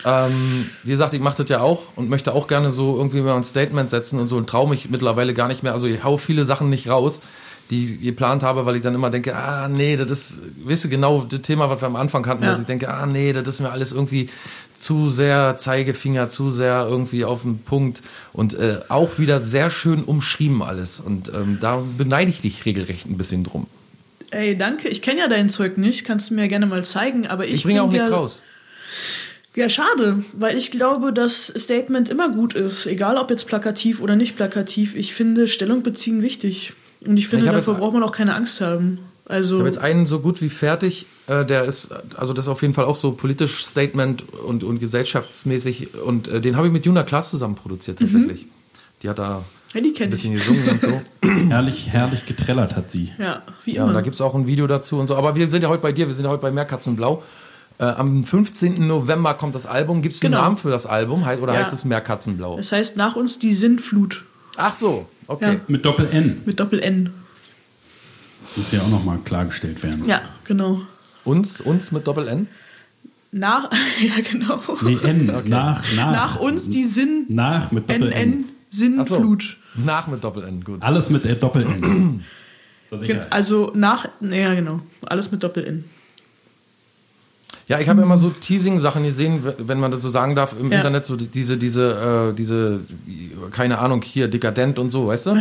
ähm, wie gesagt, ich mache das ja auch und möchte auch gerne so irgendwie mal ein Statement setzen und so und traue mich mittlerweile gar nicht mehr. Also ich hau viele Sachen nicht raus, die ich geplant habe, weil ich dann immer denke, ah nee, das ist, weißt du, genau das Thema, was wir am Anfang hatten, Ja. dass ich denke, ah nee, das ist mir alles irgendwie zu sehr Zeigefinger, zu sehr irgendwie auf den Punkt und äh, auch wieder sehr schön umschrieben alles und ähm, da beneide ich dich regelrecht ein bisschen drum. Ey, danke. Ich kenne ja dein Zeug nicht. Kannst du mir gerne mal zeigen. Aber ich, Ich bringe auch nichts ja, raus. Ja, schade, weil ich glaube, dass Statement immer gut ist, egal ob jetzt plakativ oder nicht plakativ. Ich finde Stellung beziehen wichtig. Und ich finde, Ich dafür braucht man auch keine Angst haben. Also, Ich habe jetzt einen so gut wie fertig, äh, der ist, also das ist auf jeden Fall auch so politisch Statement und, und gesellschaftsmäßig und äh, den habe ich mit Juna Klaas zusammen produziert tatsächlich. Die hat da ja, die ein bisschen ich. gesungen und so. Herrlich, herrlich getrellert hat sie. Ja, wie Ja, und immer. da gibt es auch ein Video dazu und so. Aber wir sind ja heute bei dir, wir sind ja heute bei Meerkatzenblau. Äh, am 15. November kommt das Album. Gibt es einen Genau. Namen für das Album oder Ja. heißt es Meerkatzenblau? das heißt, nach uns die Sinnflut Ach so, okay. Ja. Mit Doppel-N. mit Doppel-N. Muss ja auch nochmal klargestellt werden. Ja, genau. Uns, uns mit Doppel-N? Nach, ja, genau. Nee, N. Nach, nach. Nach uns die Sinn, Nach mit Doppel-N. NN, Ach so. Sinnflut. Nach mit Doppel-N, gut. Alles mit äh, Gen- Sicherheit. Also nach, ja genau, alles mit Doppel-N. Ja, ich habe immer so Teasing-Sachen gesehen, wenn man das so sagen darf, im Ja. Internet, so diese, diese, äh, diese, keine Ahnung, hier, dekadent und so, weißt du?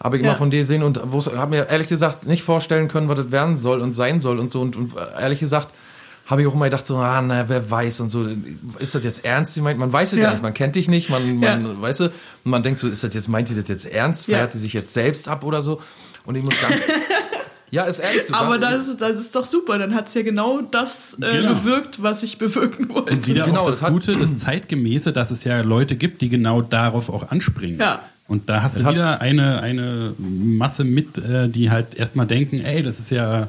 Habe ich immer Ja. von dir gesehen und habe mir ehrlich gesagt nicht vorstellen können, was das werden soll und sein soll und so. Und, und äh, ehrlich gesagt habe ich auch immer gedacht, so, ah, naja, wer weiß und so. Ist das jetzt ernst gemeint? Man weiß es ja. Ja. nicht, man kennt dich nicht, man, man Ja. weißt du, und man denkt so, ist das jetzt, meint sie das jetzt ernst? Feiert sie sich jetzt selbst ab oder so? Und ich muss ganz. ja, ist ehrlich so. Aber das, ist- das ist doch super, dann hat es ja genau das äh, Genau. bewirkt, was ich bewirken wollte. Und wieder Genau, auch das das hat- Gute, das Zeitgemäße, dass es ja Leute gibt, die genau darauf auch anspringen. Ja. Und da hast du hat- wieder eine, eine Masse mit, äh, die halt erstmal denken, ey, das ist ja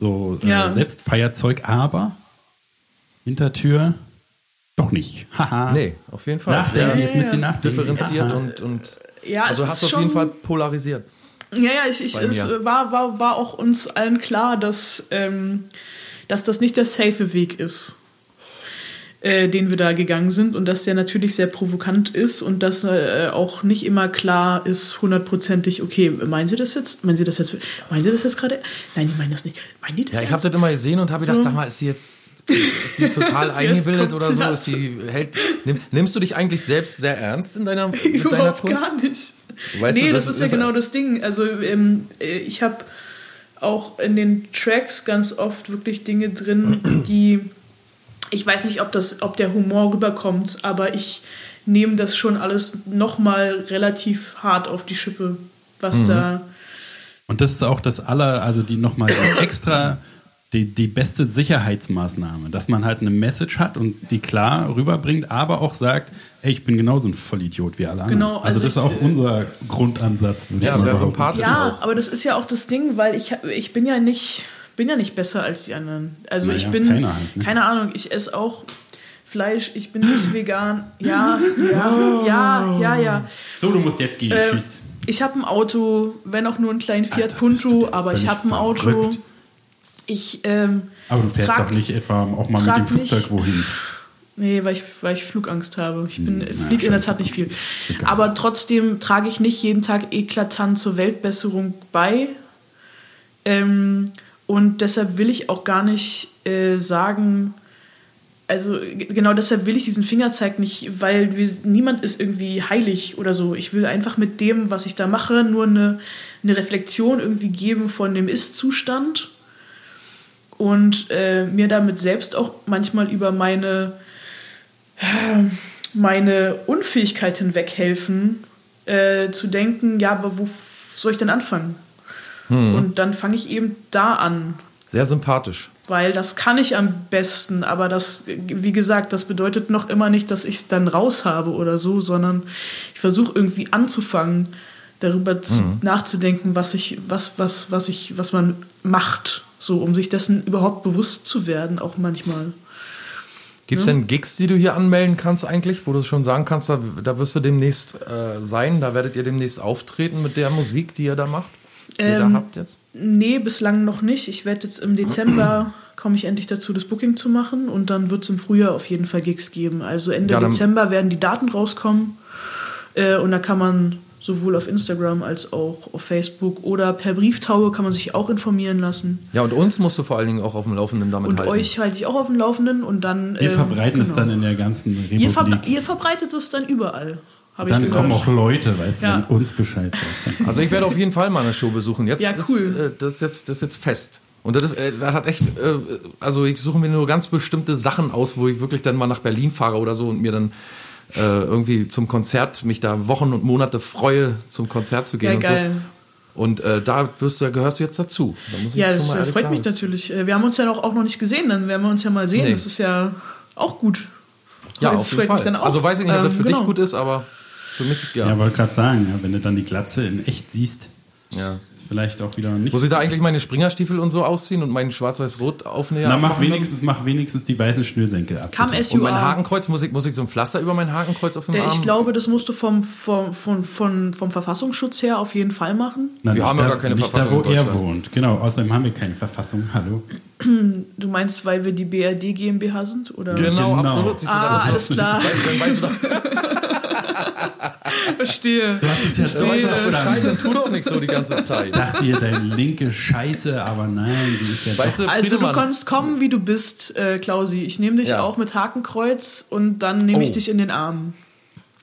so äh, Ja. Selbstfeierzeug, aber Hintertür doch nicht. Haha. Nee, auf jeden Fall. Nachdenken, Sehr jetzt müsst ihr nachdenken. differenziert und, und Ja, also es hast ist du auf schon, jeden Fall polarisiert. Ja, ja, ich, ich, es war, war, war auch uns allen klar, dass, ähm, dass das nicht der safe Weg ist, äh, den wir da gegangen sind und dass der natürlich sehr provokant ist und dass äh, auch nicht immer klar ist, hundertprozentig, okay, meinen Sie das jetzt? Meinen Sie das jetzt? Meinen Sie das jetzt gerade? Nein, die meinen das nicht. Meinen die das Ja, ich habe das immer gesehen und habe gedacht, So. sag mal, ist sie jetzt ist sie total eingebildet oder so? Ist sie, hält, nimm, nimmst du dich eigentlich selbst sehr ernst in deiner, mit deiner Kunst? gar nicht. Weißt nee, du, das, das ist ja ist- genau das Ding. Also ähm, äh, ich habe auch in den Tracks ganz oft wirklich Dinge drin, die ich weiß nicht, ob das, ob der Humor rüberkommt, aber ich nehme das schon alles nochmal relativ hart auf die Schippe, was Mhm. da. Und das ist auch das aller, also die nochmal extra, die, die beste Sicherheitsmaßnahme, dass man halt eine Message hat und die klar rüberbringt, aber auch sagt, ey, ich bin genauso ein Vollidiot wie alle anderen. Genau, also, also das ist auch unser Grundansatz. würde ich Ja, sehr behaupten. sympathisch Ja, auch. aber das ist ja auch das Ding, weil ich, ich bin ja nicht bin ja nicht besser als die anderen. Also Naja, ich bin keiner halt, ne? keine Ahnung, ich esse auch Fleisch, ich bin nicht vegan. Ja, ja, ja, ja, ja. So, du musst jetzt gehen. Ähm, Tschüss. ich habe ein Auto, wenn auch nur ein kleinen Fiat Alter, Punto, aber ich habe ein Auto. Ich ähm, Aber du fährst trag- doch nicht etwa auch mal mit dem Flugzeug nicht- wohin. Nee, weil ich, weil ich Flugangst habe. Ich bin, Hm, fliege in der. Tat nicht viel. Aber trotzdem trage ich nicht jeden Tag eklatant zur Weltbesserung bei. Ähm, und deshalb will ich auch gar nicht äh, sagen, also genau deshalb will ich diesen Fingerzeig nicht, weil wir, niemand ist irgendwie heilig oder so. Ich will einfach mit dem, was ich da mache, nur eine, eine Reflexion irgendwie geben von dem Ist-Zustand und äh, mir damit selbst auch manchmal über meine, meine Unfähigkeit hinweg helfen, äh, zu denken, ja, aber wo soll ich denn anfangen? Und dann fange ich eben da an, Sehr sympathisch. weil das kann ich am besten, aber das, wie gesagt, das bedeutet noch immer nicht, dass ich es dann raus habe oder so, sondern ich versuche irgendwie anzufangen, darüber zu, nachzudenken, was ich, was, was, was ich, was man macht, so um sich dessen überhaupt bewusst zu werden, auch manchmal. Gibt es denn Gigs, die du hier anmelden kannst eigentlich, wo du schon sagen kannst, da, da wirst du demnächst äh, sein, da werdet ihr demnächst auftreten mit der Musik, die ihr da macht? Die ihr da Ähm, habt jetzt? Nee, bislang noch nicht. Ich werde jetzt im Dezember komme ich endlich dazu, das Booking zu machen und dann wird es im Frühjahr auf jeden Fall Gigs geben. Also Ende Ja, Dezember werden die Daten rauskommen äh, und da kann man sowohl auf Instagram als auch auf Facebook oder per Brieftaube kann man sich auch informieren lassen. Ja, und uns musst du vor allen Dingen auch auf dem Laufenden damit Und halten. euch halte ich auch auf dem Laufenden und dann. Wir ähm, verbreiten es genau. dann in der ganzen Ihr, ver Republik. ihr verbreitet es dann überall, habe ich dann kommen auch Leute, weißt du, Ja. wenn uns Bescheid sagst. Also ich werde auf jeden Fall mal eine Show besuchen. Jetzt Ja, cool. ist, äh, das, ist jetzt, das ist jetzt fest. Und das ist, äh, das hat echt, äh, also ich suche mir nur ganz bestimmte Sachen aus, wo ich wirklich dann mal nach Berlin fahre oder so und mir dann äh, irgendwie zum Konzert, mich da Wochen und Monate freue, zum Konzert zu gehen Ja, und geil. so. Und äh, da wirst du, gehörst du jetzt dazu. Da muss ich Ja, das mal äh, freut sagen. mich natürlich. Äh, Wir haben uns ja auch, auch noch nicht gesehen, dann werden wir uns ja mal sehen. Nee. Das ist ja auch gut. Ja, Das auf jeden freut mich Fall. dann auch. Also weiß ich nicht, ob das Ähm, für genau. dich gut ist, aber für mich, ja. Ja, wollte gerade sagen, ja, wenn du dann die Glatze in echt siehst, ja. Vielleicht auch wieder nicht. Muss ich da eigentlich meine Springerstiefel und so ausziehen und meinen schwarz-weiß-rot aufnäher? Na, mach wenigstens, mach wenigstens die weißen Schnürsenkel ab. Kam bitte. Und mein. Hakenkreuz, muss ich, muss ich so ein Pflaster über mein Hakenkreuz auf dem Äh, Arm? Ich glaube, das musst du vom, vom, vom, vom, vom Verfassungsschutz her auf jeden Fall machen. Na, Wir haben ja gar keine nicht Verfassung da, wo in er wohnt. Genau, außerdem haben wir keine Verfassung. Hallo. Du meinst, weil wir die BRD GmbH sind? Oder? Genau, Genau. absolut. Siehst du, Ah, das ist- alles klar. Weißt, weißt du Verstehe. Du hast es ja. Bescheid, dann tu doch nicht so die ganze Zeit. dachte ihr, deine linke Scheiße, aber nein, sie ist ja Weißt du, Also du kannst kommen, wie du bist, äh, Klausi. Ich nehme dich Ja. auch mit Hakenkreuz und dann nehme ich Oh. dich in den Arm.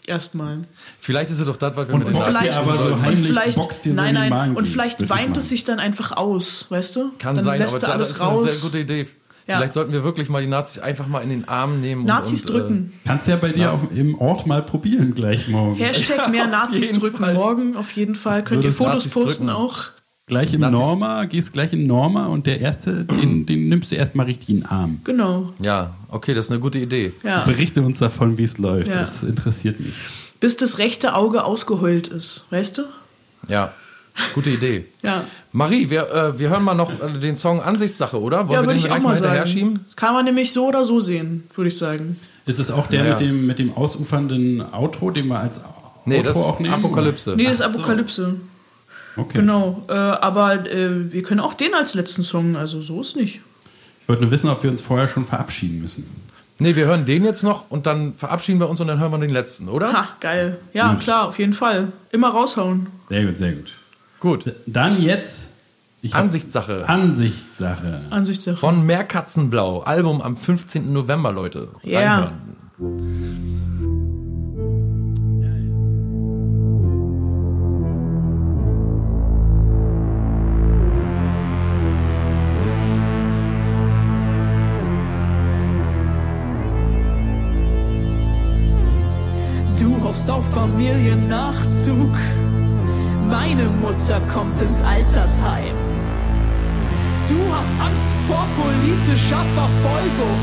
Erstmal. vielleicht ist es doch das, was wir Und mit den Nazis aber so heimlich, und vielleicht, boxt dir so nein, in den nein, und vielleicht ich weint es sich dann einfach aus, weißt du? Kann dann sein, lässt aber du alles das ist raus. eine sehr gute Idee. Ja. Vielleicht sollten wir wirklich mal die Nazis einfach mal in den Arm nehmen. Nazis und, und, drücken. Kannst ja bei dir auf, im Ort mal probieren gleich morgen. Hashtag mehr Nazis drücken Fall. morgen auf jeden Fall. Könnt ihr Fotos Nazis posten drücken. auch. Gleich im Nazis- Norma, gehst gleich in Norma und der erste, den, den nimmst du erstmal richtig in den Arm. Genau. Äh, ja, okay, das ist eine gute Idee. Ja. Berichte uns davon, wie es läuft. Ja. Das interessiert mich. Bis das rechte Auge ausgeheult ist, weißt du? Ja, gute Idee. Ja. Marie, wir, äh, wir hören mal noch äh, den Song Ansichtssache, oder? Wollen Ja, wir würde den ich auch gleich mal hinterher sagen. schieben? Kann man nämlich so oder so sehen, würde ich sagen. Ist es auch der Ja, ja. mit, dem, mit dem ausufernden Outro, den wir als Nee, Outro das ist auch nehmen? Apokalypse. Nee, das ist so. Apokalypse. Okay. Genau. Äh, aber äh, wir können auch den als letzten Song, also so ist nicht. Ich wollte nur wissen, ob wir uns vorher schon verabschieden müssen. Nee, wir hören den jetzt noch und dann verabschieden wir uns und dann hören wir den letzten, oder? Ha, geil. Ja, klar, auf jeden Fall. Immer raushauen. Sehr gut, sehr gut. Gut. Dann jetzt Ansichtssache. Ansichtssache. Ansichtssache. Von Meerkatzenblau. Album am 15. November, Leute. Ja. Reinhören. Du hoffst auf Familiennachzug. Meine Mutter kommt ins Altersheim. Du hast Angst vor politischer Verfolgung.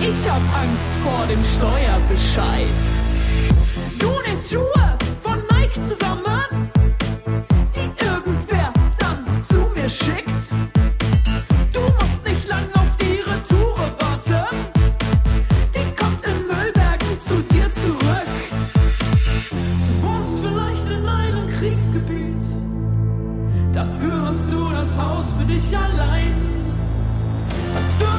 Ich hab Angst vor dem Steuerbescheid. Du nähst Schuhe von Nike zusammen, die irgendwer dann zu mir schickt. Dich allein. Was für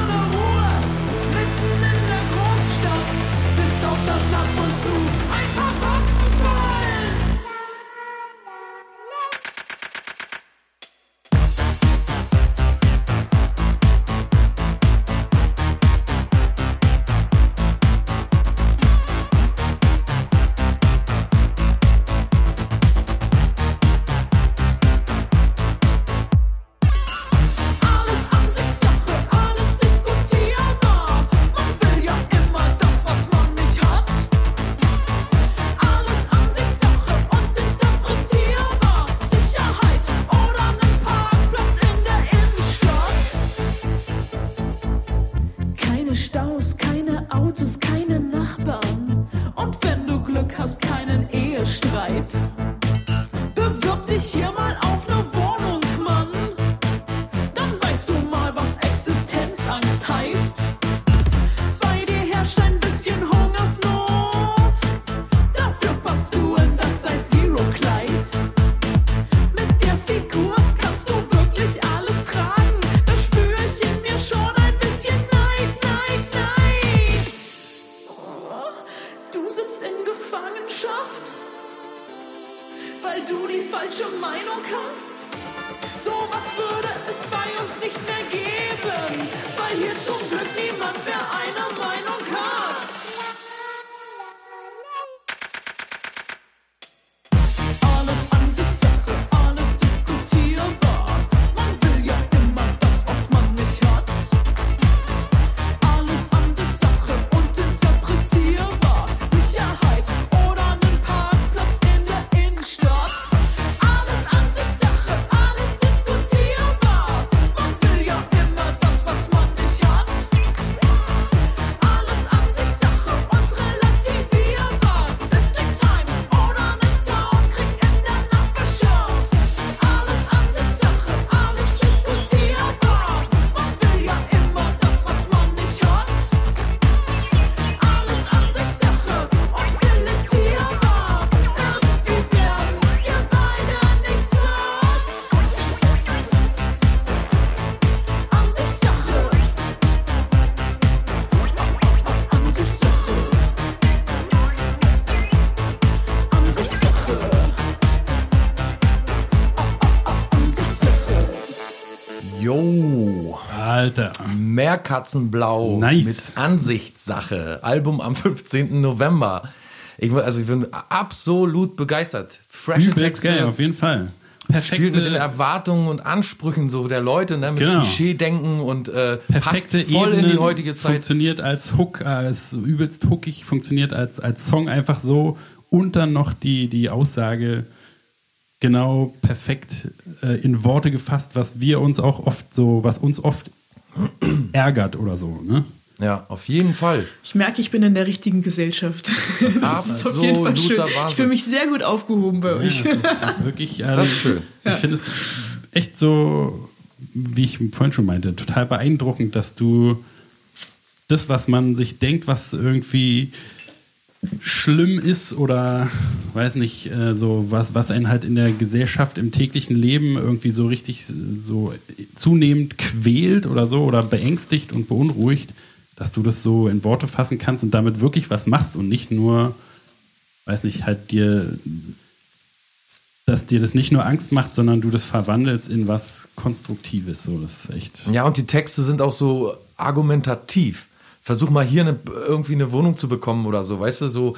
Alter. Meerkatzenblau Nice. mit Ansichtssache. Album am 15. November. Ich, bin- also ich bin absolut begeistert. Freshe Übelst geil, Texte. auf jeden Fall. Spielt mit den Perfekte, Erwartungen und Ansprüchen so der Leute, ne, mit Genau. Klischee-Denken und äh, perfekte passt voll Ebene. in die heutige Zeit. Funktioniert als Hook, als übelst hookig, funktioniert als, als Song einfach so. Und dann noch die, die Aussage genau perfekt äh, in Worte gefasst, was wir uns auch oft so, was uns oft ärgert oder so, ne? Ja, auf jeden Fall. Ich merke, ich bin in der richtigen Gesellschaft. Das ist auf jeden Fall schön. Wahnsinn. Ich fühle mich sehr gut aufgehoben bei Ja, euch. das, ist, das ist wirklich. Also, Das ist schön. Ich finde es echt so, wie ich vorhin schon meinte, total beeindruckend, dass du das, was man sich denkt, was irgendwie schlimm ist oder weiß nicht, äh, so was, was einen halt in der Gesellschaft im täglichen Leben irgendwie so richtig so zunehmend quält oder so oder beängstigt und beunruhigt, dass du das so in Worte fassen kannst und damit wirklich was machst und nicht nur, weiß nicht, halt dir dass dir das nicht nur Angst macht, sondern du das verwandelst in was Konstruktives. So, das ist echt. Ja, und die Texte sind auch so argumentativ. Versuch mal hier eine, irgendwie eine Wohnung zu bekommen oder so, weißt du, so.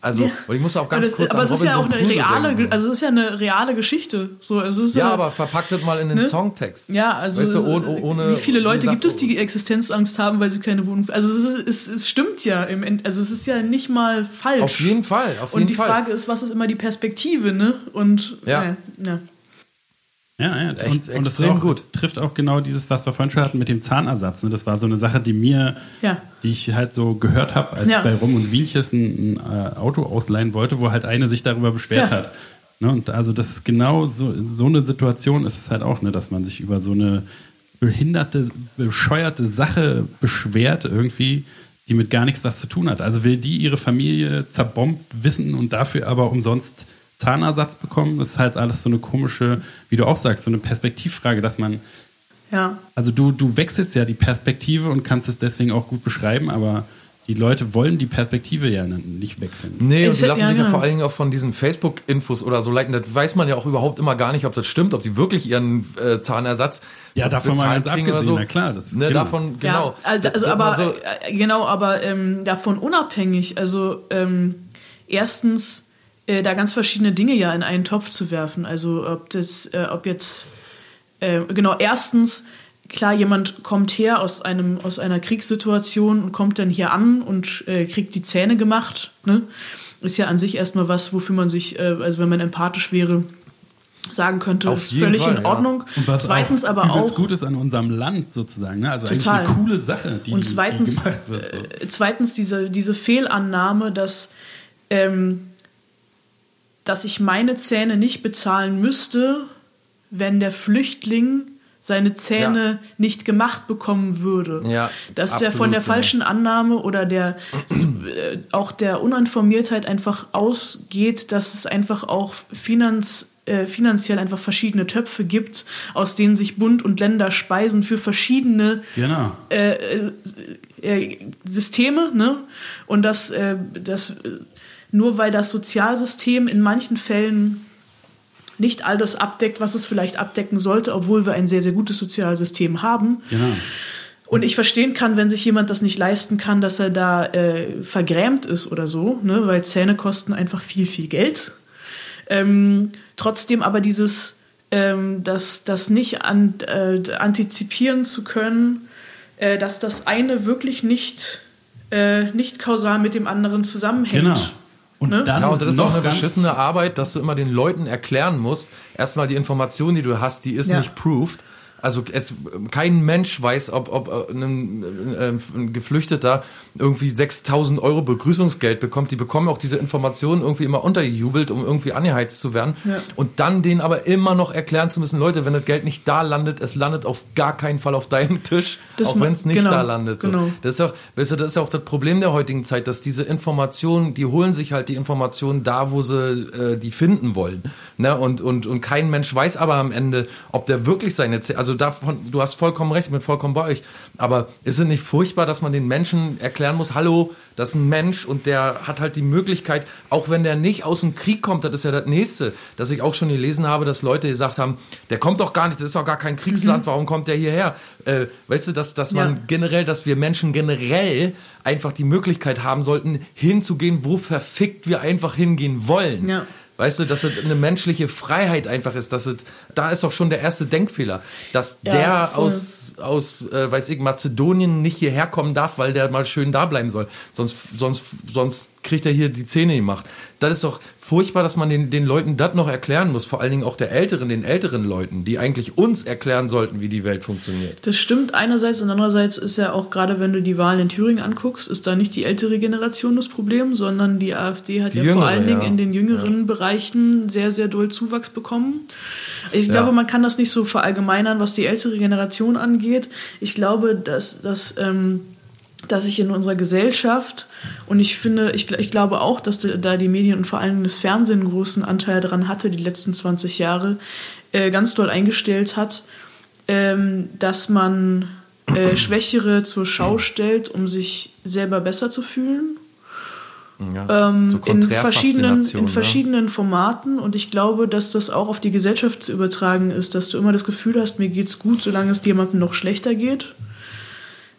Also, Ja. und ich muss auch ganz aber das, kurz aber an es ist ja auch eine reale, denken. also es ist ja eine reale Geschichte. So, es ist Ja, äh, aber verpackt das mal in den ne? Songtext. Ja, also weißt du, es- ohne, ohne, wie viele Leute wie gibt es, die Existenzangst haben, weil sie keine Wohnung. Also es, ist, es, es stimmt ja im End, also es ist ja nicht mal falsch. Auf jeden Fall, auf Und jeden die Fall. Frage ist, was ist immer die Perspektive, ne? Und Ja. ja, ja. Ja, ja, Echt und, und das extrem auch, gut. trifft auch genau dieses, was wir vorhin schon hatten mit dem Zahnersatz. Ne? Das war so eine Sache, die mir, Ja. die ich halt so gehört habe, als Ja. bei Rom und Wienches ein, ein äh, Auto ausleihen wollte, wo halt eine sich darüber beschwert Ja. hat. Ne? Und also das ist genau so, so eine Situation ist es halt auch, ne? dass man sich über so eine behinderte, bescheuerte Sache beschwert irgendwie, die mit gar nichts was zu tun hat. Also will die ihre Familie zerbombt wissen und dafür aber umsonst Zahnersatz bekommen, das ist halt alles so eine komische, wie du auch sagst, so eine Perspektivfrage, dass man, ja. also du, du wechselst ja die Perspektive und kannst es deswegen auch gut beschreiben, aber die Leute wollen die Perspektive ja nicht wechseln. Nee, und die lassen ja, sich ja genau. vor allen Dingen auch von diesen Facebook-Infos oder so leiten. Das weiß man ja auch überhaupt immer gar nicht, ob das stimmt, ob die wirklich ihren äh, Zahnersatz Ja, davon mal ganz abgesehen, so. na klar, das ist ne, genau. davon, genau. Ja, also, Das- also das aber so, äh, genau, aber ähm, davon unabhängig, also ähm, erstens äh, da ganz verschiedene Dinge ja in einen Topf zu werfen. Also ob das, äh, ob jetzt äh, genau erstens klar jemand kommt her aus einem aus einer Kriegssituation und kommt dann hier an und äh, kriegt die Zähne gemacht. Ne? Ist ja an sich erstmal was, wofür man sich, äh, also wenn man empathisch wäre, sagen könnte, Auf ist jeden völlig Fall, in ja. Ordnung. Und was Zweitens auch aber auch gut ist an unserem Land sozusagen, ne? also Total. eigentlich eine coole Sache, die, und zweitens, die gemacht wird. So. äh, zweitens diese, diese Fehlannahme, dass, ähm, dass ich meine Zähne nicht bezahlen müsste, wenn der Flüchtling seine Zähne Ja. nicht gemacht bekommen würde. Ja, dass der von der genau. falschen Annahme oder der äh, auch der Uninformiertheit einfach ausgeht, dass es einfach auch finanz, äh, finanziell einfach verschiedene Töpfe gibt, aus denen sich Bund und Länder speisen für verschiedene Genau. äh, äh, äh, Systeme, ne? Und dass äh, das äh, nur weil das Sozialsystem in manchen Fällen nicht all das abdeckt, was es vielleicht abdecken sollte, obwohl wir ein sehr, sehr gutes Sozialsystem haben. Genau. Und ich verstehen kann, wenn sich jemand das nicht leisten kann, dass er da äh, vergrämt ist oder so, ne? weil Zähne kosten einfach viel, viel Geld. Ähm, trotzdem aber dieses, ähm, das, das nicht an, äh, antizipieren zu können, äh, dass das eine wirklich nicht, äh, nicht kausal mit dem anderen zusammenhängt. Genau. Und Ne? dann Ja, und das ist noch auch eine beschissene Arbeit, dass du immer den Leuten erklären musst, erstmal die Information, die du hast, die ist Ja. nicht proved. Also es, kein Mensch weiß, ob, ob äh, ein, äh, ein Geflüchteter irgendwie 6000 Euro Begrüßungsgeld bekommt. Die bekommen auch diese Informationen irgendwie immer untergejubelt, um irgendwie angeheizt zu werden. Ja. Und dann denen aber immer noch erklären zu müssen, Leute, wenn das Geld nicht da landet, es landet auf gar keinen Fall auf deinem Tisch, Das auch wenn es nicht genau, da landet. So. genau. Das ist auch, weißt du, das ist ja auch das Problem der heutigen Zeit, dass diese Informationen, die holen sich halt die Informationen da, wo sie äh, die finden wollen. Ne? Und, und, und kein Mensch weiß aber am Ende, ob der wirklich seine Zähne, also davon, du hast vollkommen recht, ich bin vollkommen bei euch. Aber ist es nicht furchtbar, dass man den Menschen erklären muss, hallo, das ist ein Mensch und der hat halt die Möglichkeit, auch wenn der nicht aus dem Krieg kommt, das ist ja das Nächste, dass ich auch schon gelesen habe, dass Leute gesagt haben, der kommt doch gar nicht, das ist doch gar kein Kriegsland, warum kommt der hierher? Äh, weißt du, dass, dass man Ja. generell, dass wir Menschen generell einfach die Möglichkeit haben sollten, hinzugehen, wo verfickt wir einfach hingehen wollen. Ja. Weißt du, dass es eine menschliche Freiheit einfach ist, dass es, da ist doch schon der erste Denkfehler, dass Ja, der voll. aus, aus, äh, weiß ich, Mazedonien nicht hierher kommen darf, weil der mal schön da bleiben soll. Sonst, sonst, sonst kriegt er hier die Zähne gemacht. Das ist doch furchtbar, dass man den, den Leuten das noch erklären muss, vor allen Dingen auch der Älteren, den älteren Leuten, die eigentlich uns erklären sollten, wie die Welt funktioniert. Das stimmt einerseits und andererseits ist ja auch gerade, wenn du die Wahlen in Thüringen anguckst, ist da nicht die ältere Generation das Problem, sondern die AfD hat Die ja jüngere, vor allen Dingen ja. in den jüngeren Bereichen sehr, sehr doll Zuwachs bekommen. Ich Ja. glaube, man kann das nicht so verallgemeinern, was die ältere Generation angeht. Ich glaube, dass, dass ähm, dass sich in unserer Gesellschaft und ich finde, ich, ich glaube auch, dass da die Medien und vor allem das Fernsehen einen großen Anteil daran hatte, die letzten 20 Jahre, äh, ganz doll eingestellt hat, ähm, dass man äh, Schwächere zur Schau stellt, um sich selber besser zu fühlen. Ja, Ähm, so in verschiedenen, in ne? verschiedenen Formaten und ich glaube, dass das auch auf die Gesellschaft zu übertragen ist, dass du immer das Gefühl hast, mir geht's gut, solange es jemandem noch schlechter geht.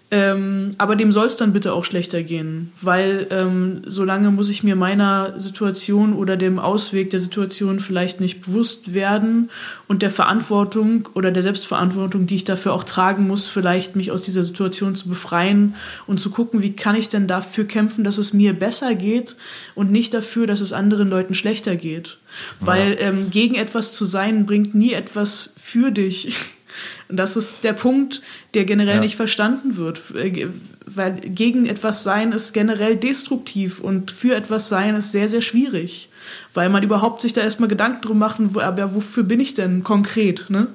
Ähm, aber dem soll es dann bitte auch schlechter gehen, weil ähm, solange muss ich mir meiner Situation oder dem Ausweg der Situation vielleicht nicht bewusst werden und der Verantwortung oder der Selbstverantwortung, die ich dafür auch tragen muss, vielleicht mich aus dieser Situation zu befreien und zu gucken, wie kann ich denn dafür kämpfen, dass es mir besser geht und nicht dafür, dass es anderen Leuten schlechter geht. Weil ähm, gegen etwas zu sein bringt nie etwas für dich. Und das ist der Punkt, der generell Ja. nicht verstanden wird. Äh, Weil gegen etwas sein ist generell destruktiv und für etwas sein ist sehr, sehr schwierig. Weil man überhaupt sich da erstmal Gedanken drum macht, wo- aber wofür bin ich denn konkret, ne?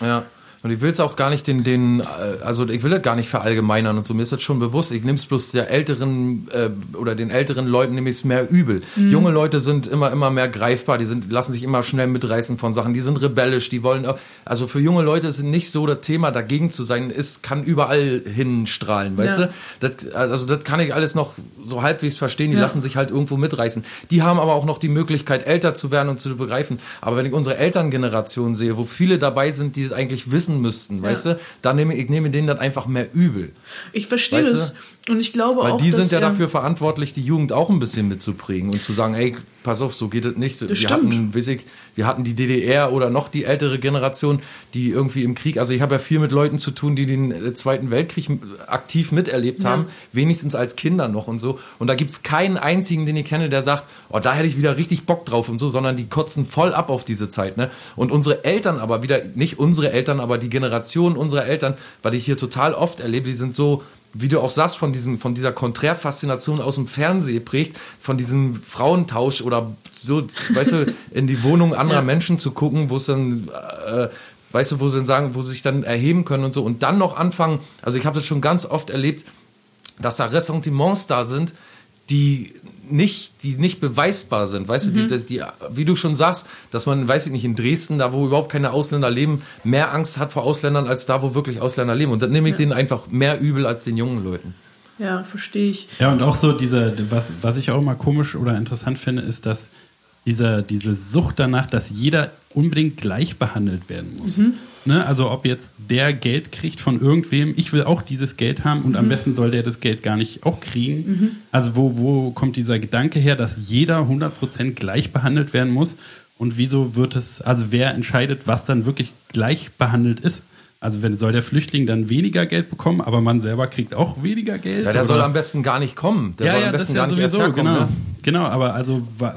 Ja. Und ich will es auch gar nicht den, den, äh, also ich will das gar nicht verallgemeinern und so. Mir ist das schon bewusst. Ich nehme es bloß der älteren äh, oder den älteren Leuten nehme ich es mehr übel. Junge Leute sind immer, immer mehr greifbar. Die sind, lassen sich immer schnell mitreißen von Sachen. Die sind rebellisch. Die wollen, also für junge Leute ist nicht so das Thema, dagegen zu sein. Es kann überall hinstrahlen, weißt Ja. du? Das, also das kann ich alles noch so halbwegs verstehen. Die Ja. lassen sich halt irgendwo mitreißen. Die haben aber auch noch die Möglichkeit, älter zu werden und zu begreifen. Aber wenn ich unsere Elterngeneration sehe, wo viele dabei sind, die es eigentlich wissen müssten, weißt du, dann nehme ich nehme denen das einfach mehr übel. Ich verstehe Weißt du? Das. Und ich glaube Weil auch, die sind ja dafür verantwortlich, die Jugend auch ein bisschen mitzuprägen und zu sagen, ey, pass auf, so geht es nicht. wir stimmt. hatten, weiß ich, wir hatten die DDR oder noch die ältere Generation, die irgendwie im Krieg, also ich habe ja viel mit Leuten zu tun, die den äh, Zweiten Weltkrieg aktiv miterlebt haben, wenigstens als Kinder noch und so. Und da gibt's keinen einzigen, den ich kenne, der sagt, oh, da hätte ich wieder richtig Bock drauf und so, sondern die kotzen voll ab auf diese Zeit. Ne? Und unsere Eltern aber wieder, nicht unsere Eltern, aber die Generation unserer Eltern, weil ich hier total oft erlebe, die sind so wie du auch sagst, von diesem, von dieser Konträrfaszination aus dem Fernsehen geprägt, von diesem Frauentausch oder so, weißt du, in die Wohnung anderer Menschen zu gucken, wo es dann, äh, weißt du, wo sie dann sagen, wo sie sich dann erheben können und so und dann noch anfangen, also ich habe das schon ganz oft erlebt, dass da Ressentiments da sind, die nicht, die nicht beweisbar sind, weißt du, die, das- die, wie du schon sagst, dass man, weiß ich nicht, in Dresden, da wo überhaupt keine Ausländer leben, mehr Angst hat vor Ausländern, als da, wo wirklich Ausländer leben. Und dann nehme ich denen einfach mehr übel als den jungen Leuten. Ja, verstehe ich. Ja, und auch so diese, was, was ich auch immer komisch oder interessant finde, ist, dass diese, diese Sucht danach, dass jeder unbedingt gleich behandelt werden muss. Ne? Also ob jetzt der Geld kriegt von irgendwem, ich will auch dieses Geld haben und am besten soll der das Geld gar nicht auch kriegen. Also wo, wo kommt dieser Gedanke her, dass jeder 100% gleich behandelt werden muss? Und wieso wird es, also wer entscheidet, was dann wirklich gleich behandelt ist? Also wenn soll der Flüchtling dann weniger Geld bekommen, aber man selber kriegt auch weniger Geld? Ja, der soll Oder- am besten gar nicht kommen. Der ja, soll ja, am das besten ist ja gar nicht erst sowieso, herkommen. genau. Ne? Genau, aber also wa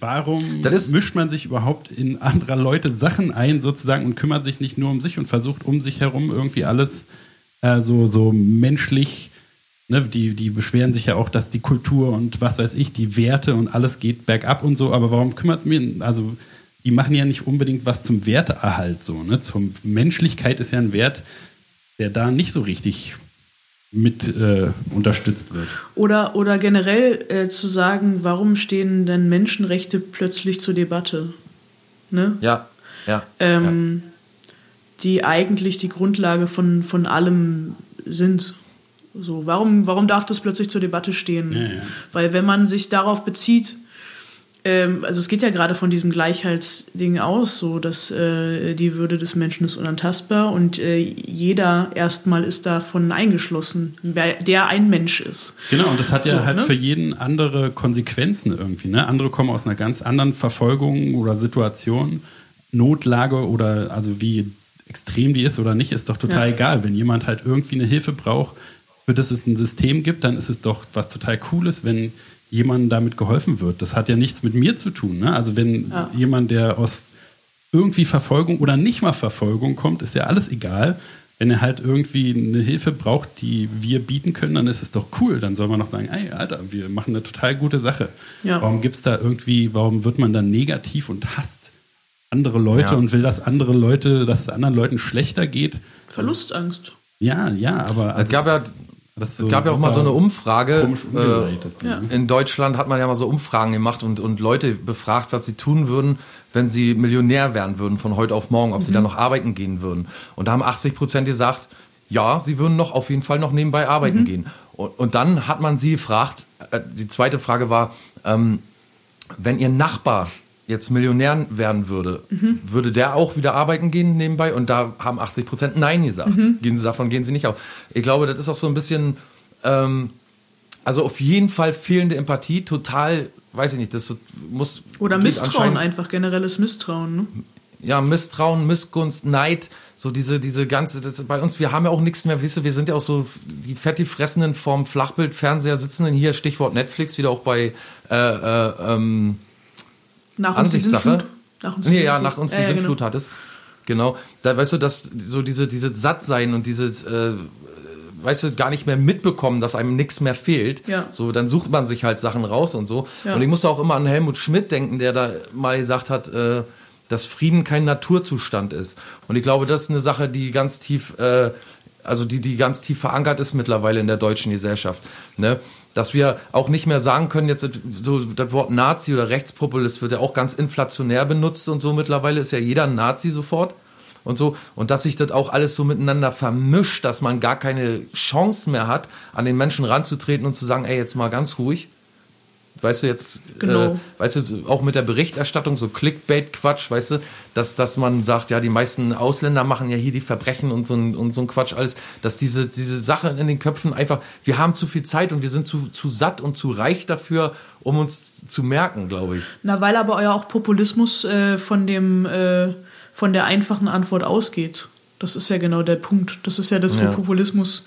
warum Das ist- mischt man sich überhaupt in anderer Leute Sachen ein sozusagen und kümmert sich nicht nur um sich und versucht um sich herum irgendwie alles äh, so, so menschlich, ne, die, die beschweren sich ja auch, dass die Kultur und was weiß ich, die Werte und alles geht bergab und so, aber warum kümmert es mir, also die machen ja nicht unbedingt was zum Werteerhalt so, ne? Zum Menschlichkeit ist ja ein Wert, der da nicht so richtig mit äh, unterstützt wird. Oder, oder generell äh, zu sagen, warum stehen denn Menschenrechte plötzlich zur Debatte? Ne? Ja, ja. Ähm, die eigentlich die Grundlage von, von allem sind. So, warum, warum darf das plötzlich zur Debatte stehen? Ja, ja. Weil wenn man sich darauf bezieht, ähm, also es geht ja gerade von diesem Gleichheitsding aus, so dass äh, die Würde des Menschen ist unantastbar und äh, jeder erstmal ist davon eingeschlossen, wer- der ein Mensch ist. Genau, und das hat ja So, halt ne? für jeden andere Konsequenzen irgendwie. Ne? Andere kommen aus einer ganz anderen Verfolgung oder Situation, Notlage oder also wie extrem die ist oder nicht, ist doch total Ja. egal. Wenn jemand halt irgendwie eine Hilfe braucht, für das es ein System gibt, dann ist es doch was total Cooles, wenn jemandem damit geholfen wird. Das hat ja nichts mit mir zu tun. Ne? Also wenn Ja. jemand, der aus irgendwie Verfolgung oder nicht mal Verfolgung kommt, ist ja alles egal. Wenn er halt irgendwie eine Hilfe braucht, die wir bieten können, dann ist es doch cool. Dann soll man noch sagen, ey, Alter, wir machen eine total gute Sache. Ja. Warum gibt's da irgendwie, warum wird man dann negativ und hasst andere Leute Ja. und will, dass andere Leute, dass es anderen Leuten schlechter geht? Verlustangst. Ja, ja, aber Es gab ja, das- es gab ja auch mal so eine Umfrage. Äh, so, ja. in Deutschland hat man ja mal so Umfragen gemacht und, und Leute befragt, was sie tun würden, wenn sie Millionär werden würden von heute auf morgen, ob sie dann noch arbeiten gehen würden. Und da haben 80 Prozent gesagt, ja, sie würden noch auf jeden Fall noch nebenbei arbeiten gehen. Und, und dann hat man sie gefragt, äh, die zweite Frage war, ähm, wenn ihr Nachbar jetzt Millionär werden würde, würde der auch wieder arbeiten gehen nebenbei? Und da haben 80 Prozent Nein gesagt. Gehen sie davon, gehen sie nicht auf. Ich glaube, das ist auch so ein bisschen, ähm, also auf jeden Fall fehlende Empathie, total, weiß ich nicht, das muss. Oder Misstrauen einfach, generelles Misstrauen. Ne? ja, Misstrauen, Missgunst, Neid, so diese, diese ganze, das bei uns, wir haben ja auch nichts mehr, ihr, wir sind ja auch so die fetti fressenden vom Flachbildfernseher sitzenden hier, Stichwort Netflix, wieder auch bei, äh, äh, ähm, Nach uns die Ansichtssache. Nach uns Nee, ja, nach uns die Ja, Sintflut genau. hat es. Genau. Da weißt du, dass so diese, diese Sattsein und dieses, äh, weißt du, gar nicht mehr mitbekommen, dass einem nichts mehr fehlt. Ja. So, dann sucht man sich halt Sachen raus und so. Ja. Und ich musste auch immer an Helmut Schmidt denken, der da mal gesagt hat, äh, dass Frieden kein Naturzustand ist. Und ich glaube, das ist eine Sache, die ganz tief, äh, also die, die ganz tief verankert ist mittlerweile in der deutschen Gesellschaft. Ne? Dass wir auch nicht mehr sagen können, jetzt so das Wort Nazi oder Rechtspopulist wird ja auch ganz inflationär benutzt und so mittlerweile ist ja jeder ein Nazi sofort und so. Und dass sich das auch alles so miteinander vermischt, dass man gar keine Chance mehr hat, an den Menschen ranzutreten und zu sagen, ey, jetzt mal ganz ruhig. Weißt du, jetzt, Genau. äh, weißt du, auch mit der Berichterstattung, so Clickbait-Quatsch, weißt du, dass, dass man sagt, ja, die meisten Ausländer machen ja hier die Verbrechen und so ein, und so ein Quatsch alles, dass diese, diese Sachen in den Köpfen einfach, wir haben zu viel Zeit und wir sind zu, zu satt und zu reich dafür, um uns zu merken, glaube ich. Na, weil aber euer auch Populismus äh, von dem äh, von der einfachen Antwort ausgeht. Das ist ja genau der Punkt. Das ist ja das, wo Ja. Populismus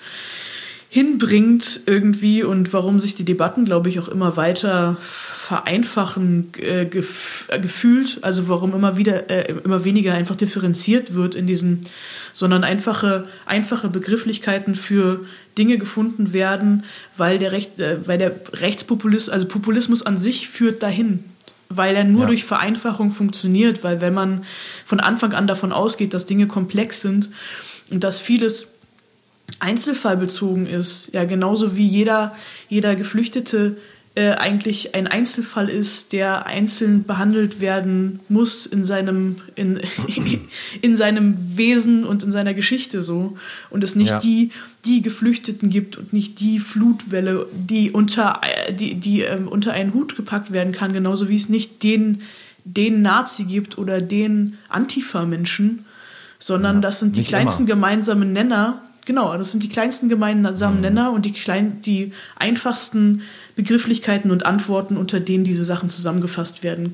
hinbringt irgendwie und warum sich die Debatten, glaube ich, auch immer weiter vereinfachen äh, gef äh, gefühlt. Also warum immer wieder äh, immer weniger einfach differenziert wird in diesen, sondern einfache einfache Begrifflichkeiten für Dinge gefunden werden, weil der Recht, äh, weil der Rechtspopulismus, also Populismus an sich führt dahin weil er nur Ja. durch Vereinfachung funktioniert, weil wenn man von Anfang an davon ausgeht, dass Dinge komplex sind und dass vieles einzelfallbezogen ist, ja genauso wie jeder, jeder Geflüchtete äh, eigentlich ein Einzelfall ist, der einzeln behandelt werden muss in seinem, in, in seinem Wesen und in seiner Geschichte so. Und es nicht Ja. die, die Geflüchteten gibt und nicht die Flutwelle, die unter, die, die ähm, unter einen Hut gepackt werden kann, genauso wie es nicht den, den Nazi gibt oder den Antifa-Menschen, sondern das sind die kleinsten immer. gemeinsamen Nenner. Genau, das sind die kleinsten gemeinsamen Nenner und die, klein, die einfachsten Begrifflichkeiten und Antworten, unter denen diese Sachen zusammengefasst werden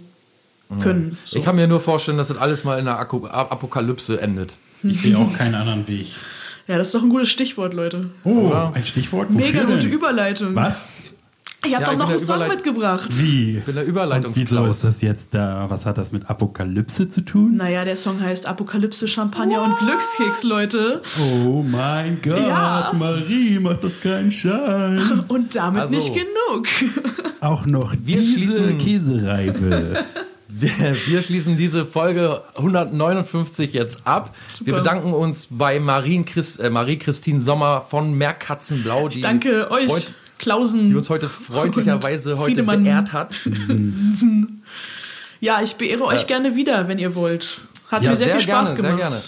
können. So. Ich kann mir nur vorstellen, dass das alles mal in einer Apokalypse endet. Ich sehe auch keinen anderen Weg. ja, das ist doch ein gutes Stichwort, Leute. Oh, Oder? ein Stichwort. Wofür Mega gute denn? Überleitung. Was? Ich habe Ja, doch ich noch einen Song mitgebracht. Wie? Ich bin der Und Überleitungsklaus. wieso ist das jetzt da? Was hat das mit Apokalypse zu tun? Naja, der Song heißt Apokalypse, Champagner und Glückskeks, Leute. Oh mein Gott, Ja. Marie, mach doch keinen Scheiß. Und damit Also. nicht genug. Auch noch Wir diese schließen- Käsereibe. Wir, wir schließen diese Folge 159 jetzt ab. Wir Super. bedanken uns bei äh, Marie-Christine Sommer von Meerkatzenblau, die, Danke euch, Klausen. die uns heute freundlicherweise Und heute Friedemann. beehrt hat. Ja, ich beehre euch gerne wieder, wenn ihr wollt. Hat ja, mir sehr, sehr viel Spaß gerne, sehr gemacht. gerne.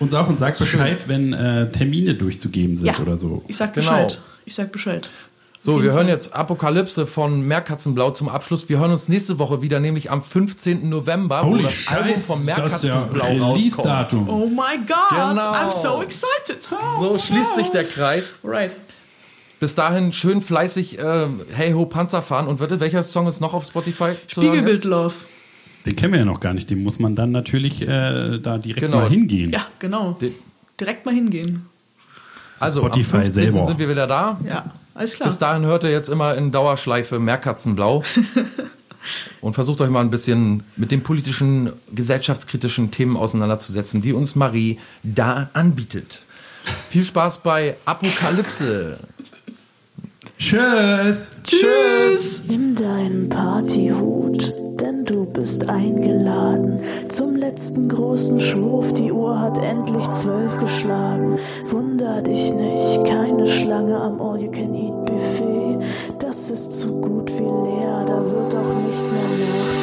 Und sag und sag Bescheid, wenn äh, Termine durchzugeben sind Ja, oder so. ich sag Genau. Bescheid. Ich sag Bescheid. So, wir hören jetzt Apokalypse von Meerkatzenblau zum Abschluss. Wir hören uns nächste Woche wieder, nämlich am 15. November, wo Holy das Album Scheiß, von das ist der Meerkatzenblau rauskommt. Oh my God, Genau. I'm so excited. So schließt sich der Kreis. Right. Bis dahin schön fleißig äh, Hey Ho Panzer fahren. Und warte, welcher Song ist noch auf Spotify? Spiegelbild? Love. Den kennen wir ja noch gar nicht. Den muss man dann natürlich äh, da direkt Genau. mal hingehen. Ja, genau. Den- Direkt mal hingehen. Also Spotify am 15. selber. sind wir wieder da. Ja, alles klar. Bis dahin hört ihr jetzt immer in Dauerschleife Meerkatzenblau. und versucht euch mal ein bisschen mit den politischen, gesellschaftskritischen Themen auseinanderzusetzen, die uns Marie da anbietet. Viel Spaß bei Apokalypse. Tschüss! Tschüss. Nimm deinen Partyhut, denn du bist eingeladen zum letzten großen Schwurf. Die Uhr hat endlich zwölf geschlagen. Wunder dich nicht, keine Schlange am All-You-Can-Eat-Buffet. Das ist so gut wie leer, da wird auch nicht mehr nachgelegt.